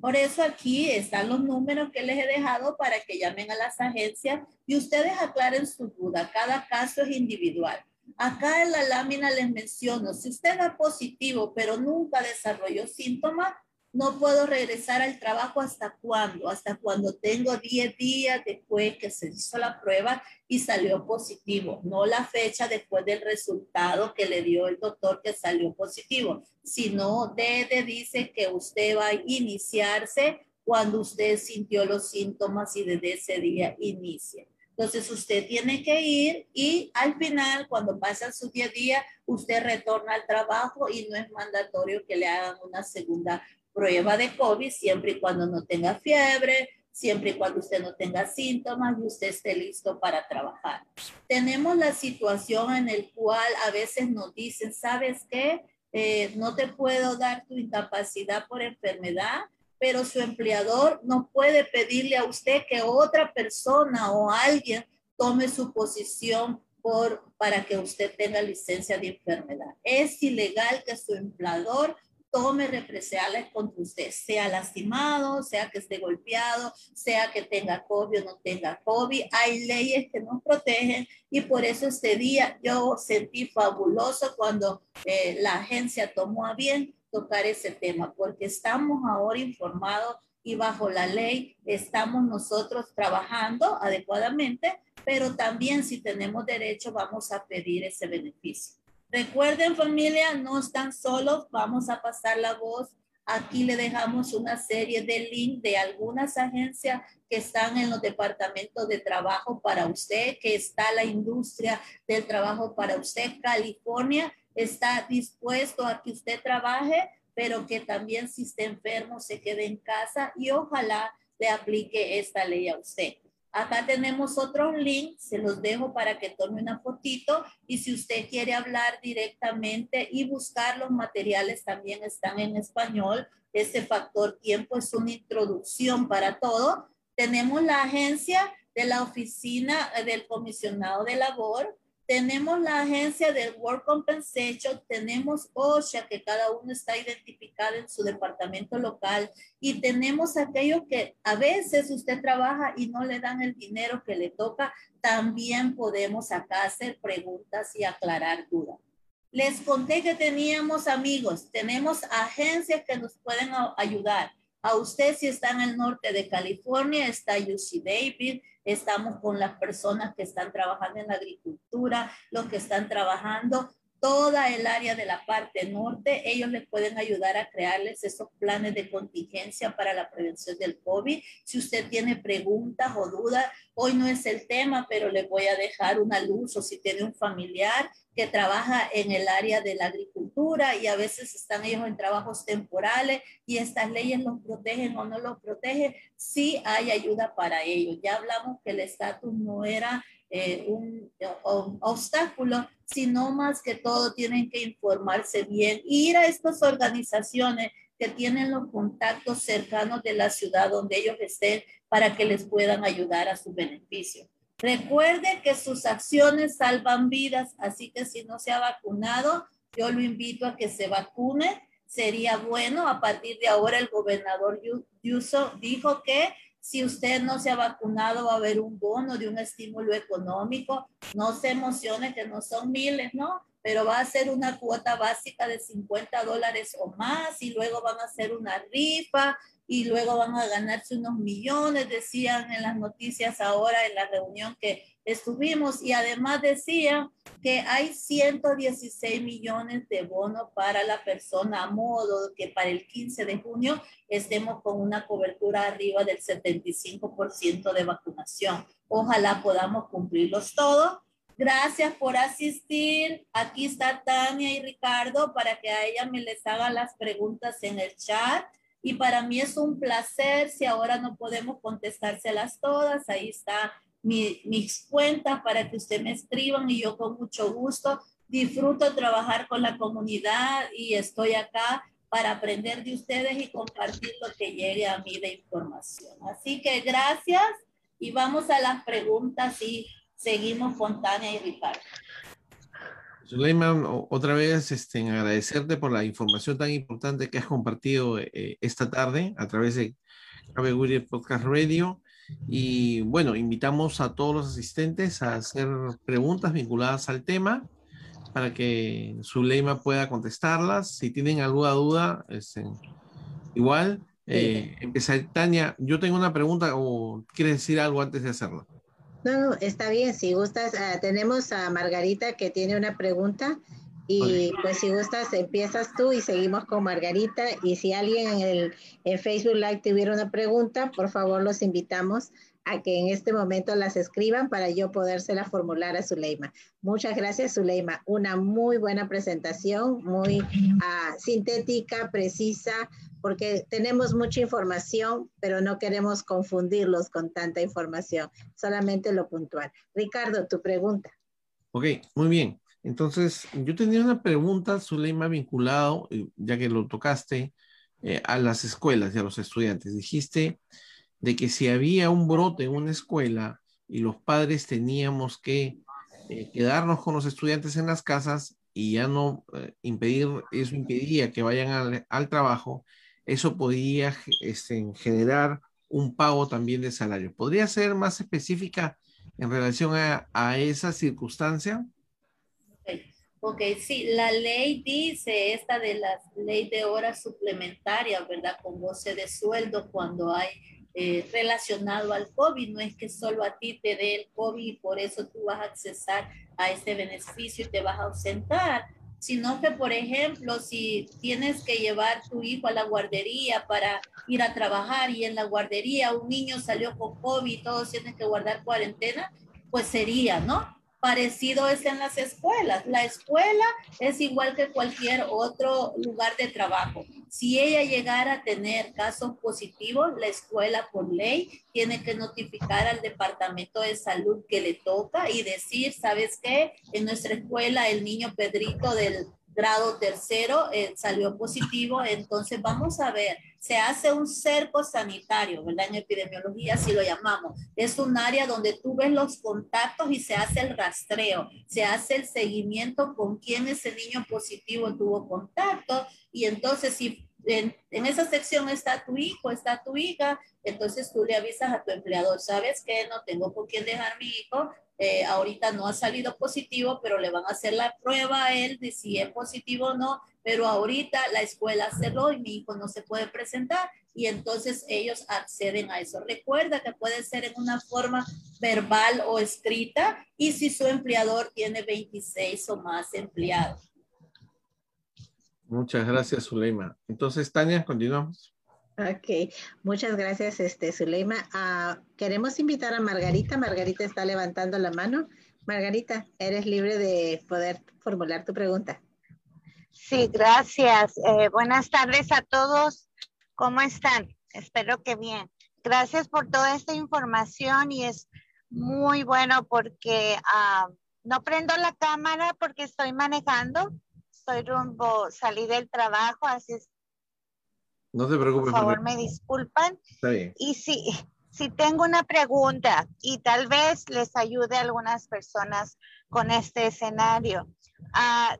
S1: Por eso aquí están los números que les he dejado para que llamen a las agencias y ustedes aclaren su duda. Cada caso es individual. Acá en la lámina les menciono, si usted da positivo pero nunca desarrolló síntomas, no puedo regresar al trabajo hasta cuándo, hasta cuando tengo 10 días después que se hizo la prueba y salió positivo, no la fecha después del resultado que le dio el doctor que salió positivo, sino DD dice que usted va a iniciarse cuando usted sintió los síntomas y desde ese día inicia. Entonces usted tiene que ir y al final, cuando pasan sus 10 días, usted retorna al trabajo y no es mandatorio que le hagan una segunda prueba de COVID siempre y cuando no tenga fiebre, siempre y cuando usted no tenga síntomas y usted esté listo para trabajar. Tenemos la situación en el cual a veces nos dicen, ¿sabes qué? Eh, no te puedo dar tu incapacidad por enfermedad, pero su empleador no puede pedirle a usted que otra persona o alguien tome su posición por, para que usted tenga licencia de enfermedad. Es ilegal que su empleador tome represalias contra usted, sea lastimado, sea que esté golpeado, sea que tenga COVID o no tenga COVID. Hay leyes que nos protegen y por eso este día yo sentí fabuloso cuando eh, la agencia tomó a bien tocar ese tema, porque estamos ahora informados y bajo la ley estamos nosotros trabajando adecuadamente, pero también si tenemos derecho vamos a pedir ese beneficio. Recuerden familia, no están solos, vamos a pasar la voz. Aquí le dejamos una serie de links de algunas agencias que están en los departamentos de trabajo para usted, que está la industria del trabajo para usted. California está dispuesto a que usted trabaje, pero que también si está enfermo se quede en casa y ojalá le aplique esta ley a usted. Acá tenemos otros links, se los dejo para que tome una fotito y si usted quiere hablar directamente y buscar los materiales también están en español. Este factor tiempo es una introducción para todo. Tenemos la agencia de la oficina del comisionado de labor, tenemos la agencia del Work Compensation, tenemos OSHA, que cada uno está identificado en su departamento local, y tenemos aquellos que a veces usted trabaja y no le dan el dinero que le toca, también podemos acá hacer preguntas y aclarar dudas. Les conté que teníamos amigos, tenemos agencias que nos pueden ayudar. A usted si está en el norte de California, está UC David, estamos con las personas que están trabajando en la agricultura, los que están trabajando toda el área de la parte norte, ellos les pueden ayudar a crearles esos planes de contingencia para la prevención del COVID. Si usted tiene preguntas o dudas, hoy no es el tema, pero le voy a dejar una luz o si tiene un familiar que trabaja en el área de la agricultura y a veces están ellos en trabajos temporales y estas leyes los protegen o no los protegen, sí hay ayuda para ellos. Ya hablamos que el estatus no era eh, un, obstáculo, sino más que todo tienen que informarse bien, ir a estas organizaciones que tienen los contactos cercanos de la ciudad donde ellos estén para que les puedan ayudar a su beneficio. Recuerde que sus acciones salvan vidas, así que si no se ha vacunado, yo lo invito a que se vacune. Sería bueno, a partir de ahora el gobernador Yuso dijo que si usted no se ha vacunado, va a haber un bono de un estímulo económico. No se emocione que no son miles, ¿no? Pero va a ser una cuota básica de 50 dólares o más y luego van a hacer una rifa y luego van a ganarse unos millones, decían en las noticias ahora en la reunión que estuvimos y además decían que hay 116 millones de bonos para la persona a modo que para el 15 de junio estemos con una cobertura arriba del 75% de vacunación. Ojalá podamos cumplirlos todos. Gracias por asistir. Aquí está Tania y Ricardo para que a ella me les haga las preguntas en el chat. Y para mí es un placer, si ahora no podemos contestárselas todas, ahí está mi, mis cuentas para que usted me escriban y yo con mucho gusto disfruto trabajar con la comunidad y estoy acá para aprender de ustedes y compartir lo que llegue a mí de información. Así que gracias y vamos a las preguntas y seguimos con Tania y Ricardo.
S2: Suleiman, otra vez este, agradecerte por la información tan importante que has compartido eh, esta tarde a través de Cabe Podcast Radio. Y bueno, invitamos a todos los asistentes a hacer preguntas vinculadas al tema para que Zuleima pueda contestarlas. Si tienen alguna duda, este, igual. Eh, empezar, Tania, yo tengo una pregunta o quieres decir algo antes de hacerlo.
S4: No, no, está bien. Si gustas, ah, tenemos a Margarita que tiene una pregunta. Y pues si gustas, empiezas tú y seguimos con Margarita. Y si alguien en el en Facebook Live tuviera una pregunta, por favor los invitamos a que en este momento las escriban para yo podérsela formular a Zuleima. Muchas gracias, Zuleima. Una muy buena presentación, muy uh, sintética, precisa, porque tenemos mucha información, pero no queremos confundirlos con tanta información, solamente lo puntual. Ricardo, tu pregunta.
S2: Ok, muy bien. Entonces, yo tenía una pregunta, Zuleima, vinculado, eh, ya que lo tocaste, eh, a las escuelas y a los estudiantes. Dijiste de que si había un brote en una escuela y los padres teníamos que eh, quedarnos con los estudiantes en las casas y ya no eh, impedir, eso impedía que vayan al, trabajo, eso podía este, generar un pago también de salario. ¿Podría ser más específica en relación a, esa circunstancia?
S1: Ok, sí, la ley dice esta de la ley de horas suplementarias, ¿verdad? Con goce de sueldo cuando hay eh, relacionado al COVID. No es que solo a ti te dé el COVID y por eso tú vas a accesar a este beneficio y te vas a ausentar, sino que, por ejemplo, si tienes que llevar tu hijo a la guardería para ir a trabajar y en la guardería un niño salió con COVID y todos tienen que guardar cuarentena, pues sería, ¿no? Parecido es en las escuelas. La escuela es igual que cualquier otro lugar de trabajo. Si ella llegara a tener casos positivos, la escuela por ley tiene que notificar al departamento de salud que le toca y decir, ¿sabes qué? En nuestra escuela el niño Pedrito del grado tercero eh, salió positivo, entonces vamos a ver, se hace un cerco sanitario, ¿verdad? En epidemiología así lo llamamos. Es un área donde tú ves los contactos y se hace el rastreo, se hace el seguimiento con quién ese niño positivo tuvo contacto y entonces si en, en, esa sección está tu hijo, está tu hija, entonces tú le avisas a tu empleador, ¿sabes que No tengo con quién dejar mi hijo, eh, ahorita no ha salido positivo, pero le van a hacer la prueba a él de si es positivo o no, pero ahorita la escuela cerró y mi hijo no se puede presentar y entonces ellos acceden a eso. Recuerda que puede ser en una forma verbal o escrita y si su empleador tiene 26 o más empleados.
S2: Muchas gracias, Zuleima. Entonces, Tania, continuamos.
S4: Ok, muchas gracias, este, Zuleima. Uh, queremos invitar a Margarita. Margarita está levantando la mano. Margarita, eres libre de poder formular tu pregunta.
S7: Sí, gracias. Eh, buenas tardes a todos. ¿Cómo están? Espero que bien. Gracias por toda esta información y es muy bueno porque uh, no prendo la cámara porque estoy manejando. Estoy rumbo, salí del trabajo, así es
S2: no se preocupe.
S7: Por favor, me disculpan. Y si, si tengo una pregunta y tal vez les ayude a algunas personas con este escenario. Uh,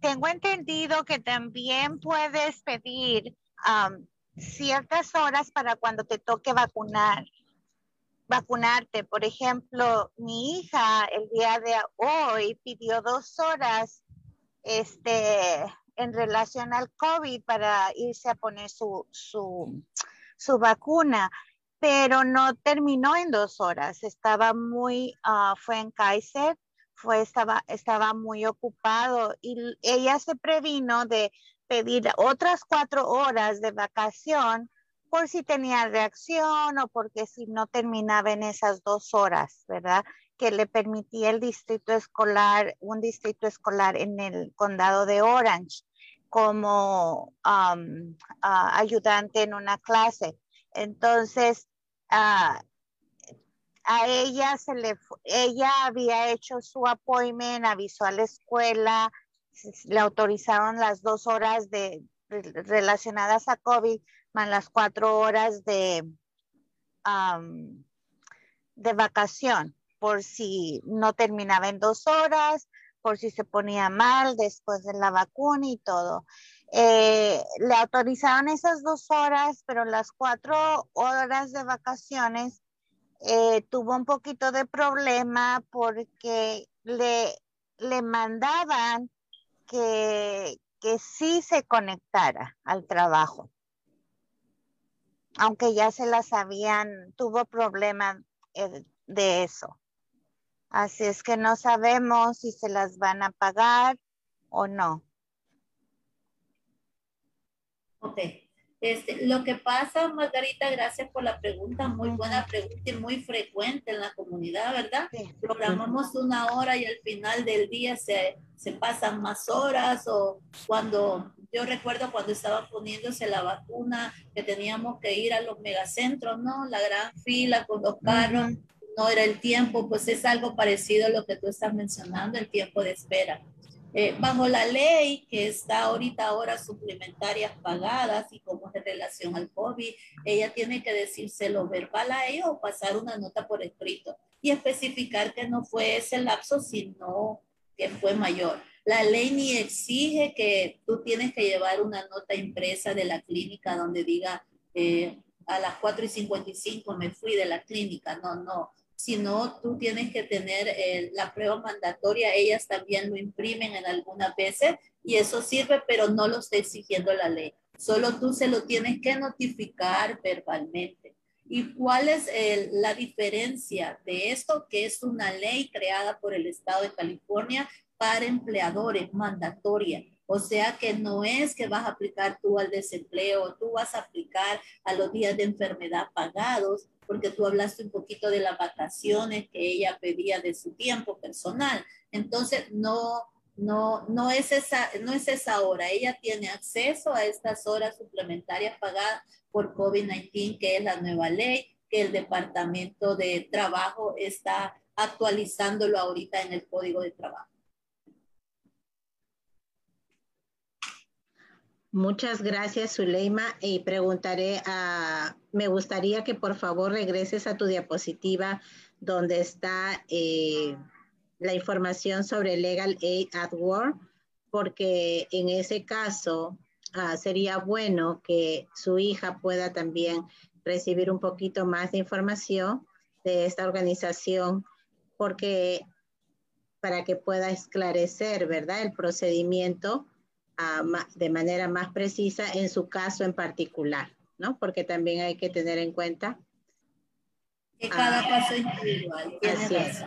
S7: tengo entendido que también puedes pedir um, ciertas horas para cuando te toque vacunar, vacunarte. Por ejemplo, mi hija el día de hoy pidió dos horas este, en relación al COVID para irse a poner su, su, su vacuna, pero no terminó en dos horas. Estaba muy, uh, fue en Kaiser, fue, estaba, estaba muy ocupado y ella se previno de pedir otras cuatro horas de vacación por si tenía reacción o porque si no terminaba en esas dos horas, ¿verdad? Que le permitía el distrito escolar, un distrito escolar en el condado de Orange como ayudante en una clase. Entonces, a ella se le, ella había hecho su appointment, avisó a la escuela, le autorizaron las dos horas de relacionadas a COVID, más las cuatro horas de, de vacación, por si no terminaba en dos horas por si se ponía mal después de la vacuna y todo. Eh, le autorizaron esas dos horas, pero las cuatro horas de vacaciones eh, tuvo un poquito de problema porque le, le mandaban que, que sí se conectara al trabajo. Aunque ya se las habían, tuvo problemas eh, de eso. Así es que no sabemos si se las van a pagar o no.
S1: Ok. Este, lo que pasa, Margarita, gracias por la pregunta, muy buena pregunta y muy frecuente en la comunidad, ¿verdad? Programamos una hora y al final del día se, se pasan más horas o cuando, yo recuerdo cuando estaba poniéndose la vacuna que teníamos que ir a los megacentros, ¿no? La gran fila con los carros no era el tiempo, pues es algo parecido a lo que tú estás mencionando, el tiempo de espera. Eh, bajo la ley que está ahorita horas suplementarias pagadas y como es relación al COVID, ella tiene que decírselo verbal a ellos o pasar una nota por escrito y especificar que no fue ese lapso, sino que fue mayor. La ley ni exige que tú tienes que llevar una nota impresa de la clínica donde diga eh, a las 4 y 55 me fui de la clínica. No, no sino tú tienes que tener eh, la prueba mandatoria, ellas también lo imprimen en algunas veces y eso sirve, pero no lo está exigiendo la ley. Solo tú se lo tienes que notificar verbalmente. ¿Y cuál es la diferencia de esto? Que es una ley creada por el Estado de California para empleadores, mandatoria. O sea que no es que vas a aplicar tú al desempleo, tú vas a aplicar a los días de enfermedad pagados, porque tú hablaste un poquito de las vacaciones que ella pedía de su tiempo personal. Entonces, no, no, no, es esa, no es esa hora. Ella tiene acceso a estas horas suplementarias pagadas por COVID-19, que es la nueva ley, que el Departamento de Trabajo está actualizándolo ahorita en el Código de Trabajo.
S4: Muchas gracias, Zuleima. Y preguntaré a, me gustaría que por favor regreses a tu diapositiva donde está eh, la información sobre Legal Aid at Work, porque en ese caso ah, sería bueno que su hija pueda también recibir un poquito más de información de esta organización, porque para que pueda esclarecer, ¿verdad?, el procedimiento ah, de manera más precisa en su caso en particular, ¿no? Porque también hay que tener en cuenta
S1: que cada ah, caso individual.
S4: Así es.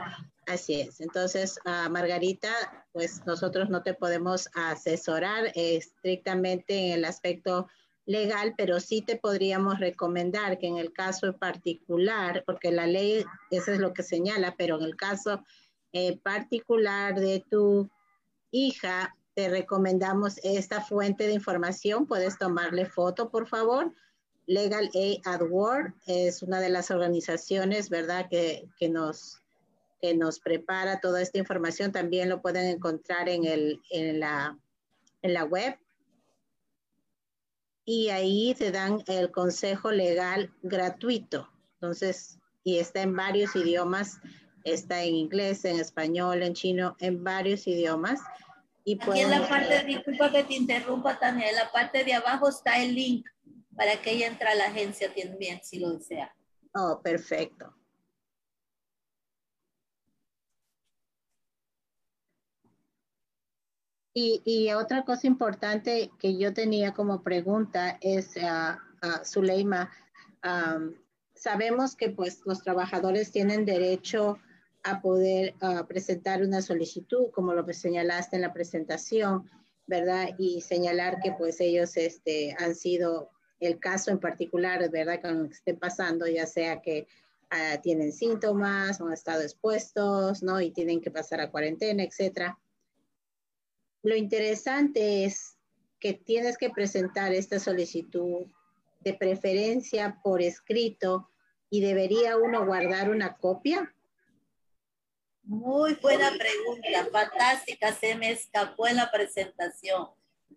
S4: Así es. Entonces, Margarita, pues nosotros no te podemos asesorar estrictamente en el aspecto legal, pero sí te podríamos recomendar que en el caso en particular, porque la ley, eso es lo que señala, pero en el caso eh, particular de tu hija, te recomendamos esta fuente de información. Puedes tomarle foto, por favor. Legal Aid at Work es una de las organizaciones, ¿verdad?, que, que nos que nos prepara toda esta información. También lo pueden encontrar en, el, en, la, en la web. Y ahí te dan el consejo legal gratuito. Entonces, y está en varios idiomas. Está en inglés, en español, en chino, en varios idiomas.
S1: Y Aquí en la parte, disculpa que te interrumpa, Tania, en la parte de abajo está el link para que ella entre a la agencia también, si lo desea.
S4: Oh, perfecto. Y, otra cosa importante que yo tenía como pregunta es, uh, Zuleima, sabemos que pues los trabajadores tienen derecho a poder presentar una solicitud, como lo señalaste en la presentación, ¿verdad? Y señalar que pues ellos este, han sido el caso en particular, ¿verdad? Que estén pasando, ya sea que tienen síntomas han estado expuestos, ¿no? Y tienen que pasar a cuarentena, etcétera. Lo interesante es que tienes que presentar esta solicitud de preferencia por escrito y debería uno guardar una copia.
S1: Muy buena pregunta, fantástica, se me escapó en la presentación.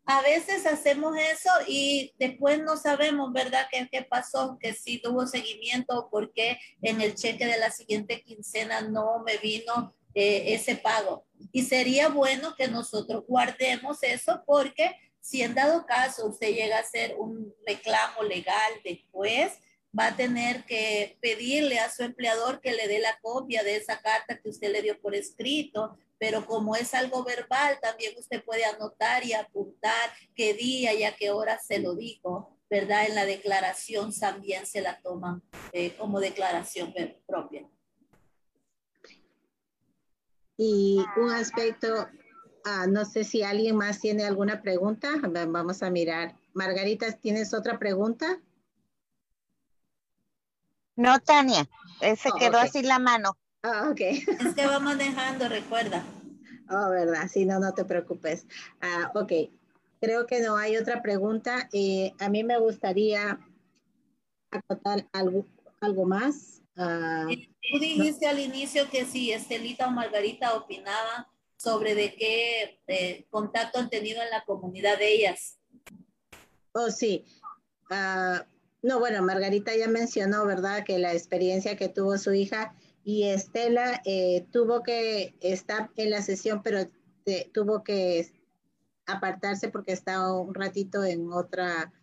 S1: A veces hacemos eso y después no sabemos, ¿verdad?, qué, qué pasó, que si tuvo seguimiento o por qué en el cheque de la siguiente quincena no me vino eh, ese pago. Y sería bueno que nosotros guardemos eso porque si en dado caso usted llega a hacer un reclamo legal después, va a tener que pedirle a su empleador que le dé la copia de esa carta que usted le dio por escrito, pero como es algo verbal, también usted puede anotar y apuntar qué día y a qué hora se lo dijo, ¿verdad? En la declaración también se la toman eh, como declaración propia.
S4: Y un aspecto, ah, no sé si alguien más tiene alguna pregunta. Vamos a mirar. Margarita, ¿tienes otra pregunta?
S7: No, Tania, se oh, quedó así la mano.
S4: Ah, ok.
S1: Es que vamos dejando, recuerda.
S4: Oh, verdad, sí, no, no te preocupes. Ah, ok, creo que no hay otra pregunta. Eh, a mí me gustaría acotar algo, algo más.
S1: Uh, Tú dijiste al inicio que si Estelita o Margarita opinaban sobre de qué eh, contacto han tenido en la comunidad de ellas.
S4: Oh, sí. Ah, no, bueno, Margarita ya mencionó, ¿verdad? Que la experiencia que tuvo su hija y Estela eh, tuvo que estar en la sesión, pero tuvo que apartarse porque estaba un ratito en otra,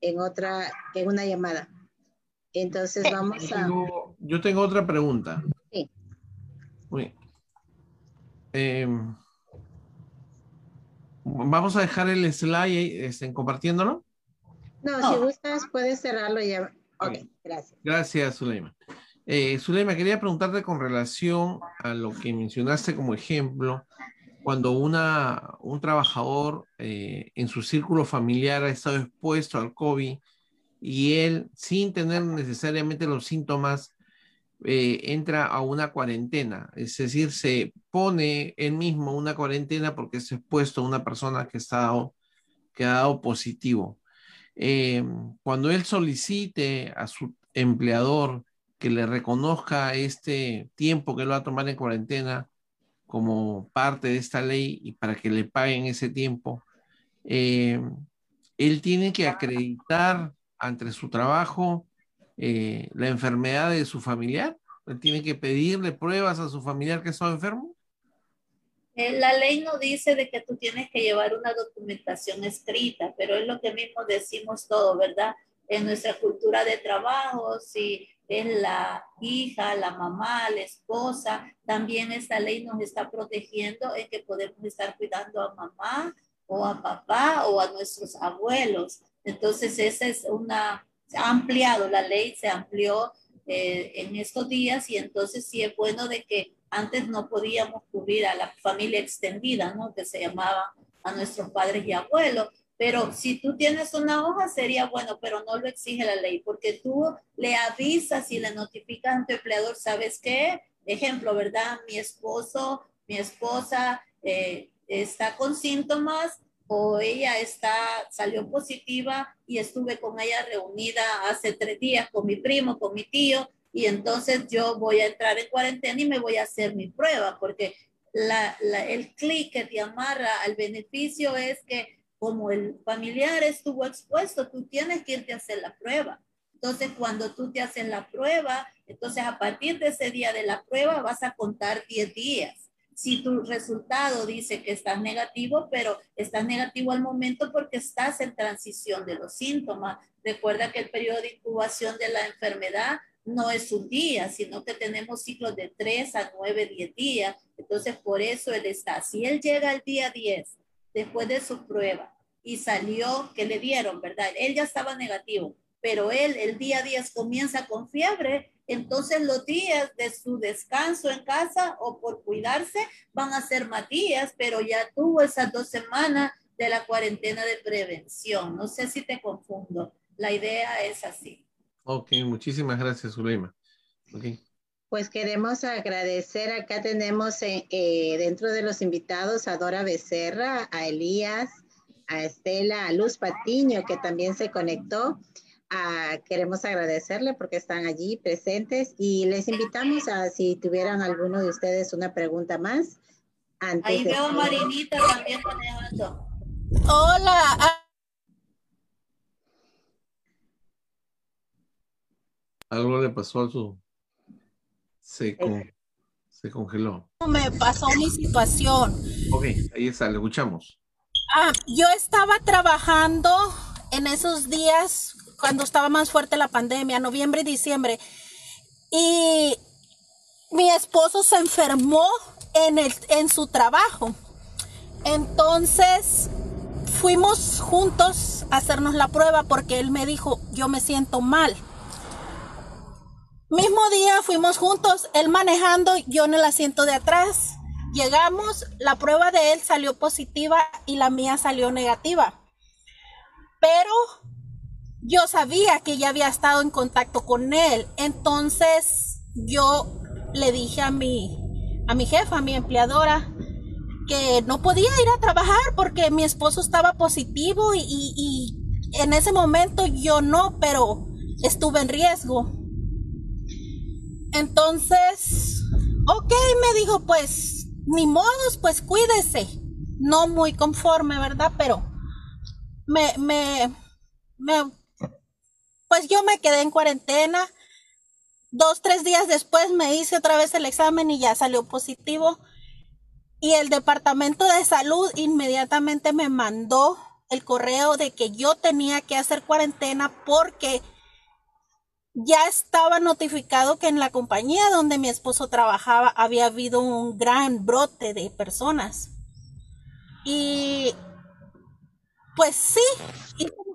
S4: en otra, en una llamada. Entonces vamos a...
S2: yo tengo otra pregunta. Sí. Em, vamos a dejar el slide este, compartiéndolo.
S4: No, si gustas puedes cerrarlo ya. Ok, gracias.
S2: Gracias, Zuleima. Eh, Zuleima, quería preguntarte con relación a lo que mencionaste como ejemplo, cuando una, un trabajador eh, en su círculo familiar ha estado expuesto al COVID y él, sin tener necesariamente los síntomas, eh, entra a una cuarentena, es decir, se pone él mismo una cuarentena porque es expuesto a una persona que, está, que ha dado positivo. Eh, cuando él solicite a su empleador que le reconozca este tiempo que lo va a tomar en cuarentena como parte de esta ley y para que le paguen ese tiempo, eh, él tiene que acreditar ante su trabajo eh, la enfermedad de su familiar? ¿Tiene que pedirle pruebas a su familiar que está enfermo?
S1: Eh, la ley no dice de que tú tienes que llevar una documentación escrita, pero es lo que mismo decimos todo, ¿verdad? En nuestra cultura de trabajo, si es la hija, la mamá, la esposa, también esta ley nos está protegiendo en que podemos estar cuidando a mamá o a papá o a nuestros abuelos. Entonces, esa es una, se ha ampliado, la ley se amplió eh, en estos días y entonces sí es bueno de que antes no podíamos cubrir a la familia extendida, ¿no? Que se llamaba a nuestros padres y abuelos. Pero si tú tienes una hoja sería bueno, pero no lo exige la ley, porque tú le avisas y le notificas a tu empleador, ¿sabes qué? Ejemplo, ¿verdad? Mi esposo, mi esposa eh, está con síntomas, o ella está, salió positiva y estuve con ella reunida hace tres días con mi primo, con mi tío, y entonces yo voy a entrar en cuarentena y me voy a hacer mi prueba, porque la, el clic que te amarra al beneficio es que como el familiar estuvo expuesto, tú tienes que irte a hacer la prueba. Entonces, cuando tú te haces la prueba, entonces a partir de ese día de la prueba vas a contar 10 días si tu resultado dice que estás negativo, pero estás negativo al momento porque estás en transición de los síntomas. Recuerda que el periodo de incubación de la enfermedad no es un día, sino que tenemos ciclos de 3 a 9, 10 días. Entonces, por eso él está. Si él llega al día 10, después de su prueba, y salió que le dieron, ¿verdad? Él ya estaba negativo, pero él el día 10 comienza con fiebre, entonces los días de su descanso en casa o por cuidarse van a ser más días, pero ya tuvo esas dos semanas de la cuarentena de prevención. No sé si te confundo. La idea es así.
S2: Ok, muchísimas gracias, Zuleima. Okay.
S4: Pues queremos agradecer, acá tenemos eh, eh, dentro de los invitados a Dora Becerra, a Elías, a Estela, a Luz Patiño, que también se conectó. Ah, queremos agradecerle porque están allí presentes y les invitamos a si tuvieran alguno de ustedes una pregunta más.
S1: Antes Ahí veo a Marinita también manejando.
S8: Hola.
S2: Algo le pasó a su... Se, se congeló.
S8: Me pasó mi situación.
S2: Ok, ahí está, le escuchamos.
S8: Ah, yo estaba trabajando en esos días cuando estaba más fuerte la pandemia, noviembre y diciembre. Y mi esposo se enfermó en, el, en su trabajo. Entonces fuimos juntos a hacernos la prueba porque él me dijo, yo me siento mal. Mismo día fuimos juntos, él manejando, yo en el asiento de atrás. Llegamos, la prueba de él salió positiva y la mía salió negativa. Pero yo sabía que ya había estado en contacto con él. Entonces yo le dije a mi, a mi jefa, a mi empleadora, que no podía ir a trabajar porque mi esposo estaba positivo y, y en ese momento yo no, pero estuve en riesgo. Entonces, ok, me dijo, pues, ni modos, pues cuídese. No muy conforme, ¿verdad? Pero me, me, me pues yo me quedé en cuarentena. Dos, tres días después me hice otra vez el examen y ya salió positivo. Y el departamento de salud inmediatamente me mandó el correo de que yo tenía que hacer cuarentena porque ya estaba notificado que en la compañía donde mi esposo trabajaba había habido un gran brote de personas. Y pues sí,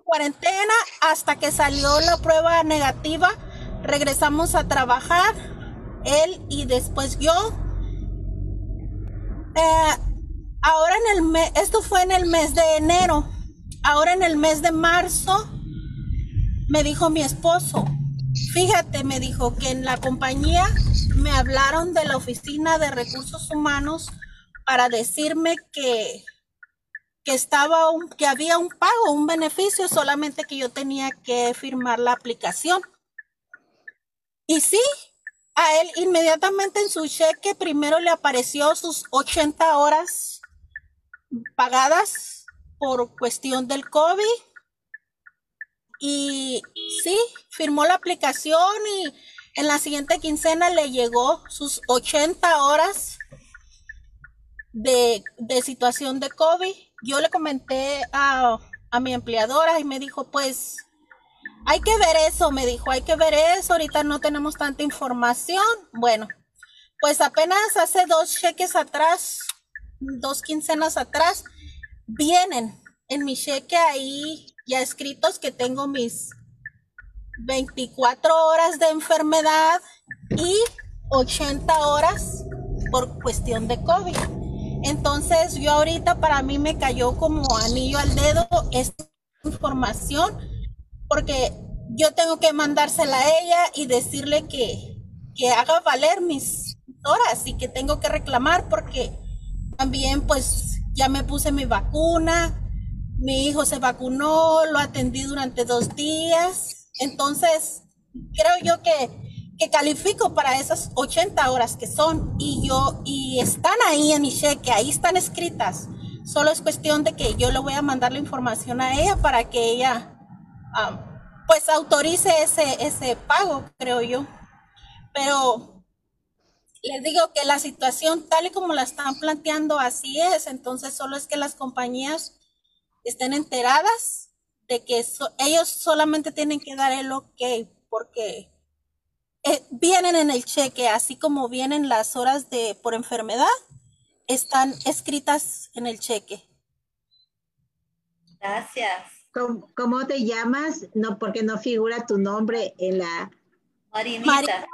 S8: cuarentena hasta que salió la prueba negativa. Regresamos a trabajar, él y después yo. Eh, ahora en el mes, esto fue en el mes de enero. Ahora en el mes de marzo me dijo mi esposo, fíjate, me dijo que en la compañía me hablaron de la oficina de recursos humanos para decirme que que estaba un, que había un pago, un beneficio, solamente que yo tenía que firmar la aplicación. Y sí, a él inmediatamente en su cheque primero le apareció sus 80 horas pagadas por cuestión del COVID. Y sí, firmó la aplicación y en la siguiente quincena le llegó sus 80 horas de, situación de COVID yo le comenté a, mi empleadora y me dijo, pues hay que ver eso, me dijo, hay que ver eso, ahorita no tenemos tanta información. Bueno, pues apenas hace dos cheques atrás, dos quincenas atrás, vienen en mi cheque ahí ya escritos que tengo mis 24 horas de enfermedad y 80 horas por cuestión de COVID. Entonces yo ahorita para mí me cayó como anillo al dedo esta información porque yo tengo que mandársela a ella y decirle que, que haga valer mis horas y que tengo que reclamar porque también pues ya me puse mi vacuna, mi hijo se vacunó, lo atendí durante dos días, entonces creo yo que que califico para esas 80 horas que son y yo y están ahí en mi cheque, ahí están escritas. Solo es cuestión de que yo le voy a mandar la información a ella para que ella pues autorice ese, ese pago, creo yo. Pero les digo que la situación tal y como la están planteando así es, entonces solo es que las compañías estén enteradas de que ellos solamente tienen que dar el ok porque eh, vienen en el cheque, así como vienen las horas de por enfermedad, están escritas en el cheque.
S1: Gracias.
S4: ¿Cómo, te llamas? No, porque no figura tu nombre en la.
S1: Marinita.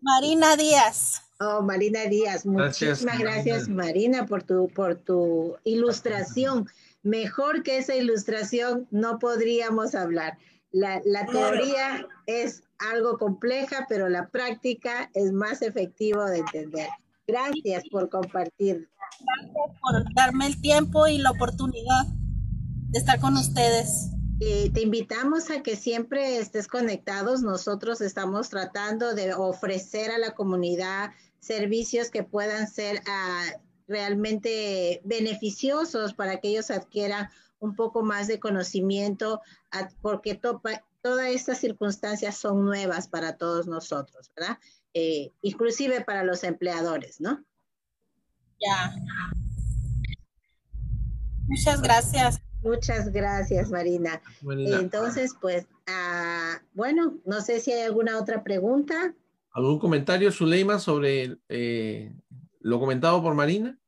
S8: Marina, Díaz.
S4: Oh, Marina Díaz. Muchísimas gracias, Marina, por tu, por tu ilustración. Mejor que esa ilustración no podríamos hablar. La, la teoría es algo compleja, pero la práctica es más efectivo de entender. Gracias por compartir.
S8: Gracias por darme el tiempo y la oportunidad de estar con ustedes.
S4: Eh, te invitamos a que siempre estés conectados. Nosotros estamos tratando de ofrecer a la comunidad servicios que puedan ser ah, realmente beneficiosos para que ellos adquieran un poco más de conocimiento, porque topa, todas estas circunstancias son nuevas para todos nosotros, ¿verdad? Eh, inclusive para los empleadores, ¿no?
S8: Ya. Muchas gracias.
S4: Muchas gracias, Marina. Entonces, pues, ah, bueno, no sé si hay alguna otra pregunta.
S2: ¿Algún comentario, Zuleima, sobre eh, lo comentado por Marina?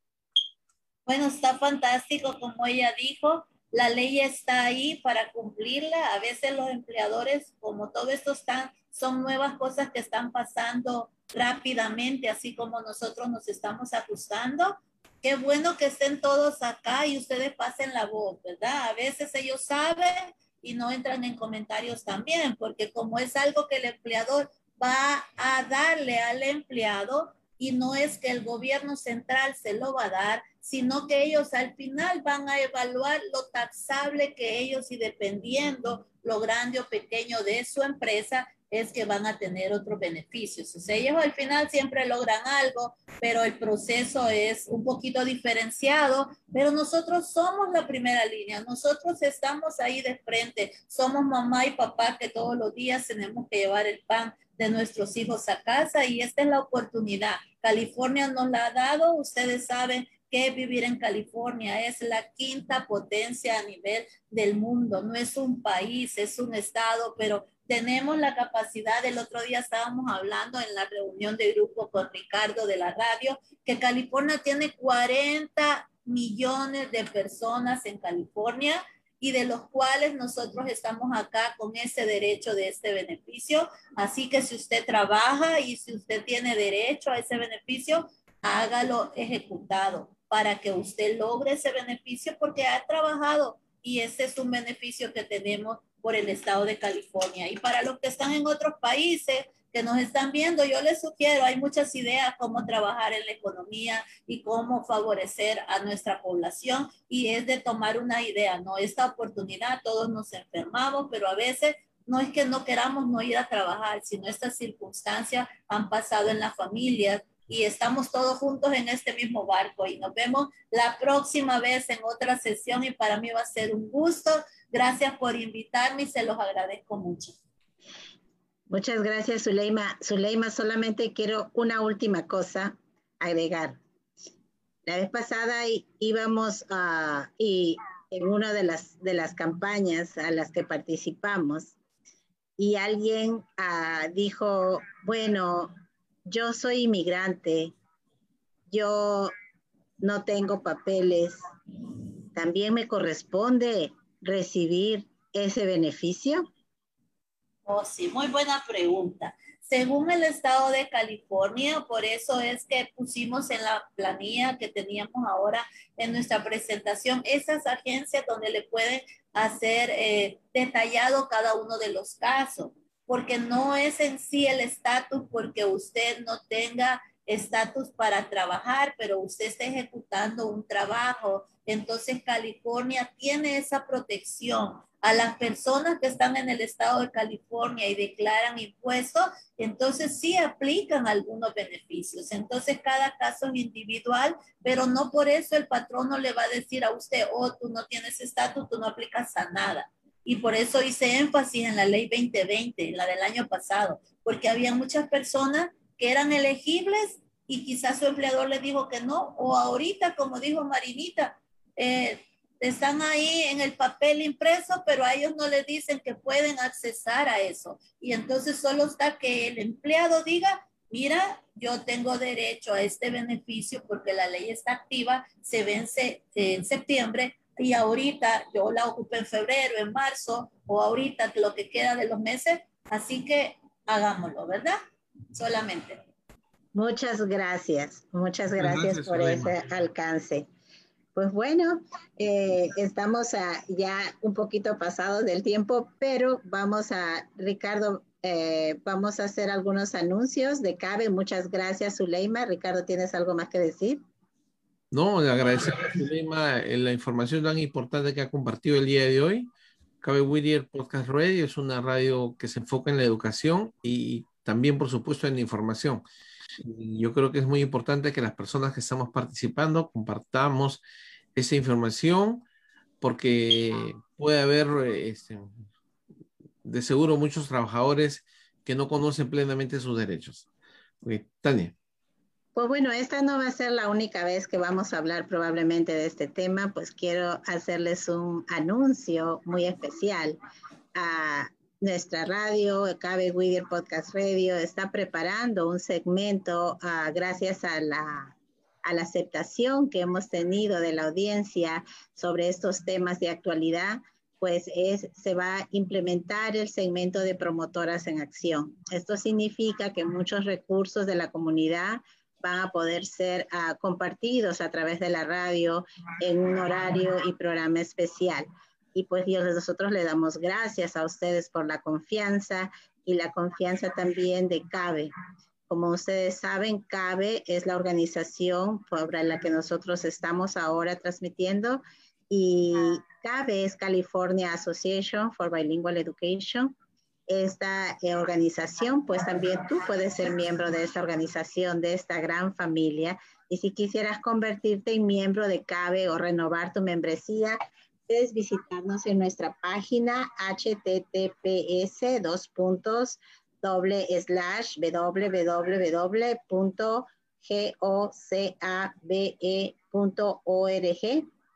S1: Bueno, está fantástico, como ella dijo la ley está ahí para cumplirla. A veces los empleadores, como todo esto están, son nuevas cosas que están pasando rápidamente, así como nosotros nos estamos ajustando. Qué bueno que estén todos acá y ustedes pasen la voz, ¿verdad? A veces ellos saben y no entran en comentarios también, porque como es algo que el empleador va a darle al empleado y no es que el gobierno central se lo va a dar, sino que ellos al final van a evaluar lo taxable que ellos y dependiendo lo grande o pequeño de su empresa es que van a tener otros beneficios. O sea, ellos al final siempre logran algo, pero el proceso es un poquito diferenciado, pero nosotros somos la primera línea, nosotros estamos ahí de frente, somos mamá y papá que todos los días tenemos que llevar el pan de nuestros hijos a casa y esta es la oportunidad. California nos la ha dado, ustedes saben que vivir en California. Es la quinta potencia a nivel del mundo. No es un país, es un estado, pero tenemos la capacidad. El otro día estábamos hablando en la reunión de grupo con Ricardo de la radio, que California tiene 40 millones de personas en California y de los cuales nosotros estamos acá con ese derecho de este beneficio. Así que si usted trabaja y si usted tiene derecho a ese beneficio, hágalo ejecutado para que usted logre ese beneficio porque ha trabajado y ese es un beneficio que tenemos por el estado de California. Y para los que están en otros países, que nos están viendo, yo les sugiero, hay muchas ideas cómo trabajar en la economía y cómo favorecer a nuestra población y es de tomar una idea, ¿no? Esta oportunidad, todos nos enfermamos, pero a veces no es que no queramos no ir a trabajar, sino estas circunstancias han pasado en las familias y estamos todos juntos en este mismo barco y nos vemos la próxima vez en otra sesión y para mí va a ser un gusto. Gracias por invitarme y se los agradezco mucho.
S4: Muchas gracias, Zuleima. Zuleima, solamente quiero una última cosa agregar. La vez pasada íbamos a, y en una de las, de las campañas a las que participamos, y alguien ah, dijo, bueno, yo soy inmigrante, yo no tengo papeles, ¿también me corresponde recibir ese beneficio?
S1: Oh, sí, muy buena pregunta. Según el estado de California, por eso es que pusimos en la planilla que teníamos ahora en nuestra presentación esas agencias donde le pueden hacer eh, detallado cada uno de los casos, porque no es en sí el estatus porque usted no tenga estatus para trabajar, pero usted está ejecutando un trabajo. Entonces California tiene esa protección a las personas que están en el estado de California y declaran impuestos, entonces sí aplican algunos beneficios. Entonces cada caso es individual, pero no por eso el patrono le va a decir a usted, oh, tú no tienes estatus, tú no aplicas a nada. Y por eso hice énfasis en la ley 2020, la del año pasado, porque había muchas personas que eran elegibles y quizás su empleador le dijo que no, o ahorita, como dijo Marinita, eh, están ahí en el papel impreso, pero a ellos no les dicen que pueden accesar a eso. Y entonces solo está que el empleado diga, mira, yo tengo derecho a este beneficio porque la ley está activa, se vence en septiembre y ahorita yo la ocupé en febrero, en marzo o ahorita lo que queda de los meses. Así que hagámoslo, ¿verdad? Solamente.
S4: Muchas gracias, muchas gracias, por ese alcance. Pues bueno, eh, estamos ya un poquito pasados del tiempo, pero vamos a, Ricardo, eh, vamos a hacer algunos anuncios de CABE. Muchas gracias, Zuleima. Ricardo, ¿tienes algo más que decir?
S2: No, le agradecemos a Zuleima eh, la información tan importante que ha compartido el día de hoy. Cabe Whittier Podcast Radio es una radio que se enfoca en la educación y también, por supuesto, en la información. yo creo que es muy importante que las personas que estamos participando compartamos esa información porque puede haber este, de seguro muchos trabajadores que no conocen plenamente sus derechos. Tania.
S4: Pues bueno, esta no va a ser la única vez que vamos a hablar probablemente de este tema, pues quiero hacerles un anuncio muy especial a nuestra radio, Cabe Whittier Podcast Radio, está preparando un segmento ah, gracias a la, a la aceptación que hemos tenido de la audiencia sobre estos temas de actualidad, pues es, se va a implementar el segmento de promotoras en acción. Esto significa que muchos recursos de la comunidad van a poder ser ah, compartidos a través de la radio en un horario y programa especial. Y pues Dios, nosotros le damos gracias a ustedes por la confianza y la confianza también de CABE. Como ustedes saben, CABE es la organización por la que nosotros estamos ahora transmitiendo y CABE es California Association for Bilingual Education. Esta eh, organización, pues también tú puedes ser miembro de esta organización, de esta gran familia. Y si quisieras convertirte en miembro de CABE o renovar tu membresía, puedes visitarnos en nuestra página https dos puntos doble slash www.gocabe.org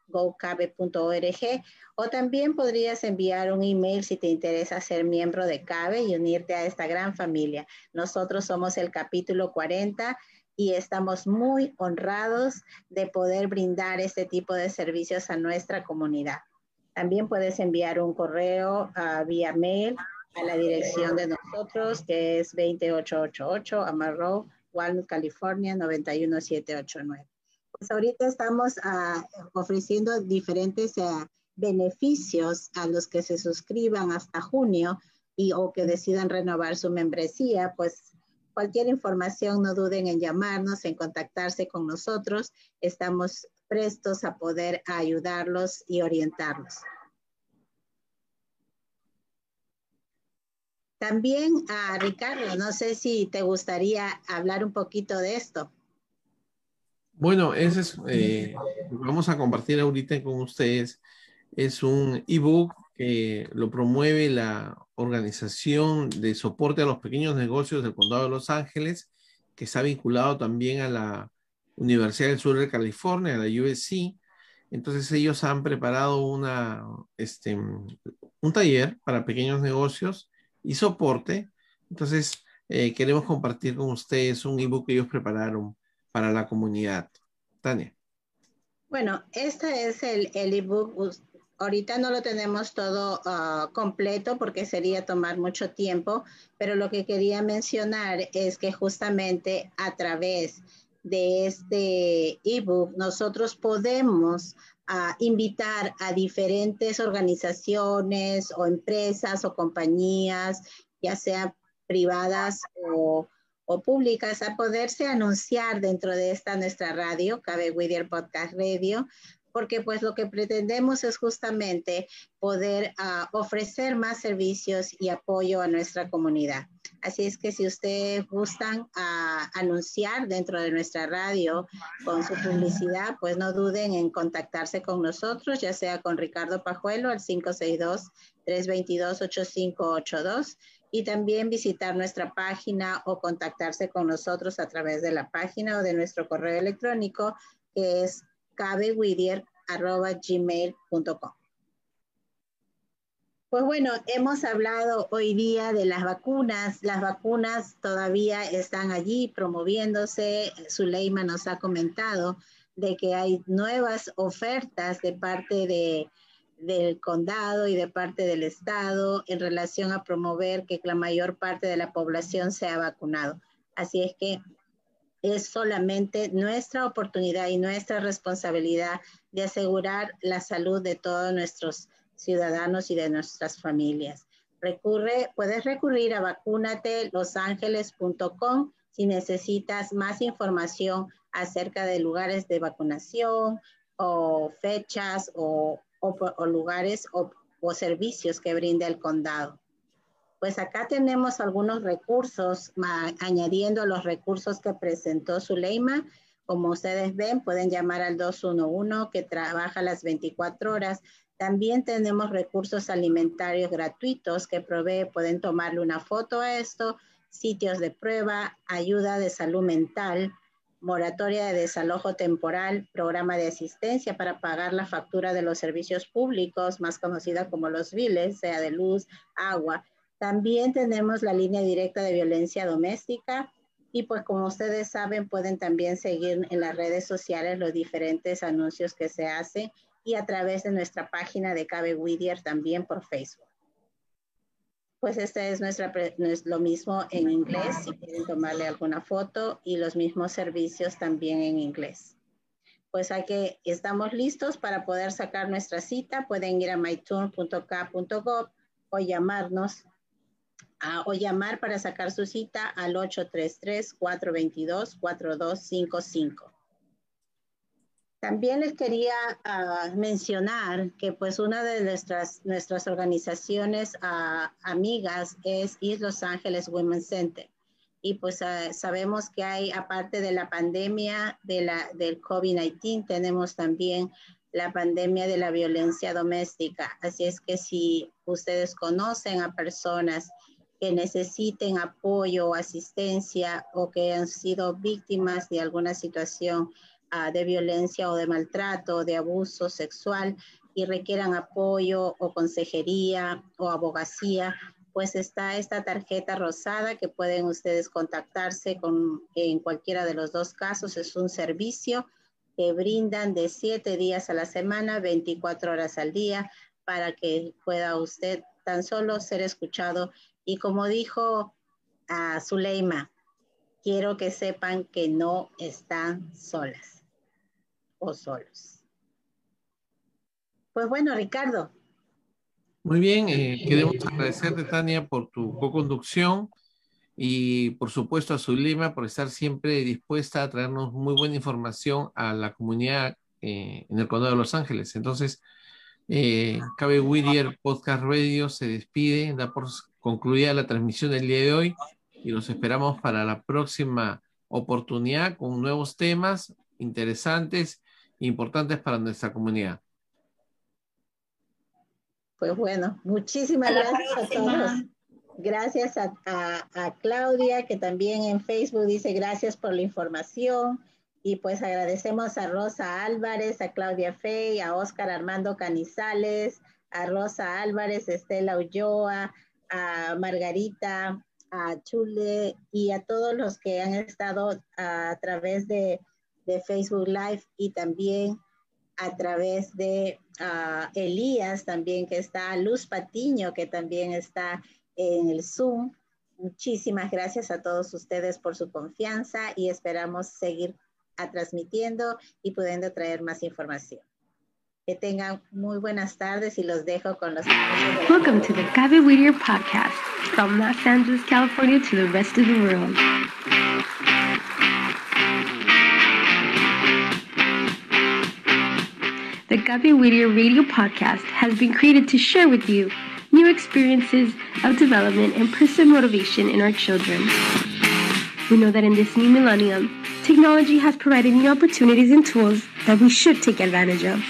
S4: gocabe.org o también podrías enviar un email si te interesa ser miembro de CABE y unirte a esta gran familia. Nosotros somos el capítulo 40 y estamos muy honrados de poder brindar este tipo de servicios a nuestra comunidad. También puedes enviar un correo uh, vía mail a la dirección de nosotros, que es 2888 Amarro, Walnut, California, 91789. Pues ahorita estamos uh, ofreciendo diferentes uh, beneficios a los que se suscriban hasta junio y o que decidan renovar su membresía, pues cualquier información no duden en llamarnos, en contactarse con nosotros. Estamos prestos a poder ayudarlos y orientarlos. También a Ricardo, no sé si te gustaría hablar un poquito de esto.
S2: Bueno, ese es, eh, vamos a compartir ahorita con ustedes. Es un ebook que lo promueve la Organización de Soporte a los Pequeños Negocios del Condado de Los Ángeles, que está vinculado también a la Universidad del Sur de California, a la USC. Entonces ellos han preparado una, este, un taller para pequeños negocios y soporte. Entonces, eh, queremos compartir con ustedes un ebook que ellos prepararon para la comunidad. Tania.
S4: Bueno, este es el ebook. Ahorita no lo tenemos todo ah, completo porque sería tomar mucho tiempo, pero lo que quería mencionar es que justamente a través de este ebook nosotros podemos a invitar a diferentes organizaciones o empresas o compañías, ya sean privadas o, públicas, a poderse anunciar dentro de esta nuestra radio, Cabe Whittier Podcast Radio, porque pues lo que pretendemos es justamente poder ah, ofrecer más servicios y apoyo a nuestra comunidad. Así es que si ustedes gustan ah, anunciar dentro de nuestra radio con su publicidad, pues no duden en contactarse con nosotros, ya sea con Ricardo Pajuelo al 562-322-8582 y también visitar nuestra página o contactarse con nosotros a través de la página o de nuestro correo electrónico que es cabewiddier.gmail.com. Pues bueno, hemos hablado hoy día de las vacunas. Las vacunas todavía están allí promoviéndose. Zuleima nos ha comentado de que hay nuevas ofertas de parte de, del condado y de parte del estado en relación a promover que la mayor parte de la población sea vacunado. Así es que es solamente nuestra oportunidad y nuestra responsabilidad de asegurar la salud de todos nuestros ciudadanos y de nuestras familias. Recurre, puedes recurrir a vacunatelosangeles.com si necesitas más información acerca de lugares de vacunación o fechas o, lugares o servicios que brinda el condado. Pues acá tenemos algunos recursos, añadiendo los recursos que presentó Zuleima. Como ustedes ven, pueden llamar al 211 que trabaja las 24 horas. También tenemos recursos alimentarios gratuitos que provee, pueden tomarle una foto a esto, sitios de prueba, ayuda de salud mental, moratoria de desalojo temporal, programa de asistencia para pagar la factura de los servicios públicos, más conocida como los biles, sea de luz, agua, también tenemos la línea directa de violencia doméstica y pues como ustedes saben pueden también seguir en las redes sociales los diferentes anuncios que se hacen y a través de nuestra página de Cabe Whittier también por Facebook. Pues este es, nuestra, es lo mismo en inglés, si quieren tomarle alguna foto, y los mismos servicios también en inglés. Pues hay que, estamos listos para poder sacar nuestra cita. Pueden ir a myturn.k.gov o llamarnos o llamar para sacar su cita al 833-422-4255. También les quería ah, mencionar que pues una de nuestras, nuestras organizaciones ah, amigas es East Los Ángeles Women's Center. Y pues ah, sabemos que hay, aparte de la pandemia de la, del COVID-19, tenemos también la pandemia de la violencia doméstica. Así es que si ustedes conocen a personas que necesiten apoyo o asistencia o que han sido víctimas de alguna situación ah, de violencia o de maltrato de abuso sexual y requieran apoyo o consejería o abogacía, pues está esta tarjeta rosada que pueden ustedes contactarse con en cualquiera de los dos casos. Es un servicio que brindan de siete días a la semana, 24 horas al día, para que pueda usted tan solo ser escuchado y como dijo a Zuleima, quiero que sepan que no están solas o solos. Pues bueno, Ricardo.
S2: Muy bien, eh, queremos agradecerte, Tania, por tu co-conducción y por supuesto a Zulema por estar siempre dispuesta a traernos muy buena información a la comunidad eh, en el condado de Los Ángeles. Entonces, eh, Cabe Whittier Podcast Radio se despide, da por concluida la transmisión del día de hoy y los esperamos para la próxima oportunidad con nuevos temas interesantes importantes para nuestra comunidad.
S4: Pues bueno, muchísimas gracias a todos. Gracias a, a, Claudia, que también en Facebook dice gracias por la información. Y pues agradecemos a Rosa Álvarez, a Claudia Fey, a Óscar Armando Canizales, a Rosa Álvarez, Estela Ulloa, a Margarita, a Chule y a todos los que han estado a través de, de Facebook Live y también a través de uh, Elías también que está, Luz Patiño que también está en el Zoom. Muchísimas gracias a todos ustedes por su confianza y esperamos seguir a transmitiendo y pudiendo traer más información. Que tengan muy buenas tardes y los dejo con los.
S5: Welcome to the Gaby Whittier podcast from Los Angeles, California to the rest of the world. Gaby Whittier radio podcast has been created to share with you new experiences of development and personal motivation in our children. We know that in this new millennium, technology has provided new opportunities and tools that we should take advantage of.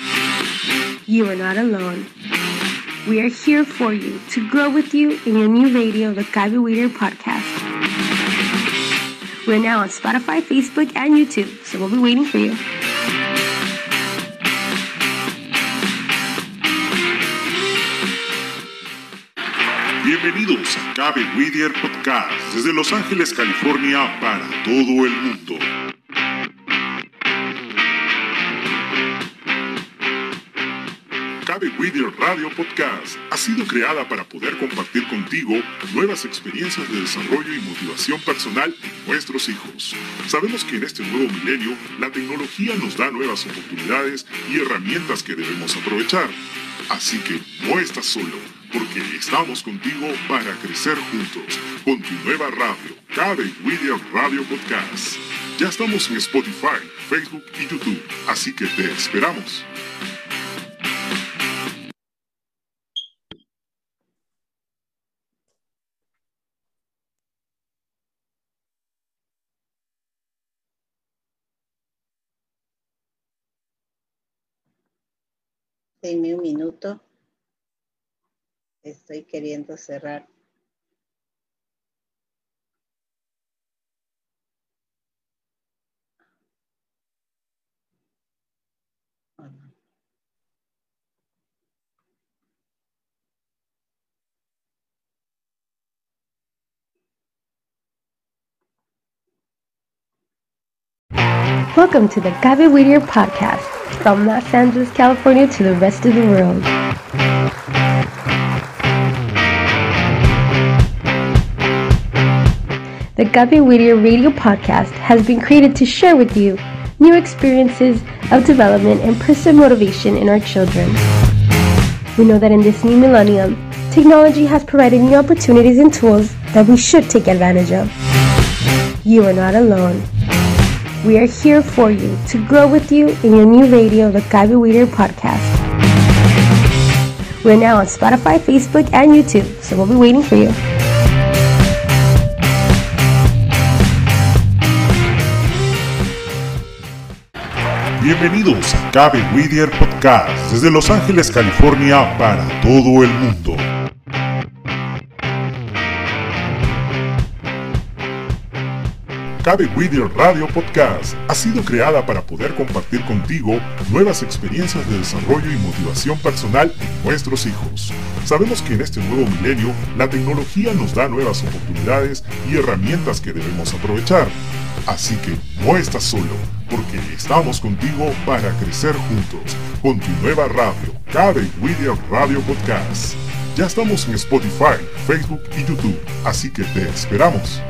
S5: You are not alone. We are here for you to grow with you in your new radio, the Gaby Weeder podcast. We're now on Spotify, Facebook, and YouTube, so we'll be waiting for you.
S6: Bienvenidos a Cabe Whittier Podcast desde Los Ángeles, California para todo el mundo. Cabe Whittier Radio Podcast ha sido creada para poder compartir contigo nuevas experiencias de desarrollo y motivación personal en nuestros hijos. Sabemos que en este nuevo milenio la tecnología nos da nuevas oportunidades y herramientas que debemos aprovechar. Así que no estás solo porque estamos contigo para crecer juntos con tu nueva radio, Cabe William Radio Podcast. Ya estamos en Spotify, Facebook y YouTube, así que te esperamos.
S4: Deme un minuto estoy queriendo cerrar.
S5: Welcome to the Gaby Whittier podcast from Los Angeles, California to the rest of the world. The Gaby Whittier radio podcast has been created to share with you new experiences of development and personal motivation in our children. We know that in this new millennium, technology has provided new opportunities and tools that we should take advantage of. You are not alone. We are here for you to grow with you in your new radio, the Gaby Whittier podcast. We're now on Spotify, Facebook, and YouTube, so we'll be waiting for you.
S6: Bienvenidos a Cabe Whittier Podcast desde Los Ángeles, California para todo el mundo. Cabe Whittier Radio Podcast ha sido creada para poder compartir contigo nuevas experiencias de desarrollo y motivación personal en nuestros hijos. Sabemos que en este nuevo milenio la tecnología nos da nuevas oportunidades y herramientas que debemos aprovechar. Así que no estás solo, porque estamos contigo para crecer juntos con tu nueva radio, Cabe William Radio Podcast. Ya estamos en Spotify, Facebook y YouTube, así que te esperamos.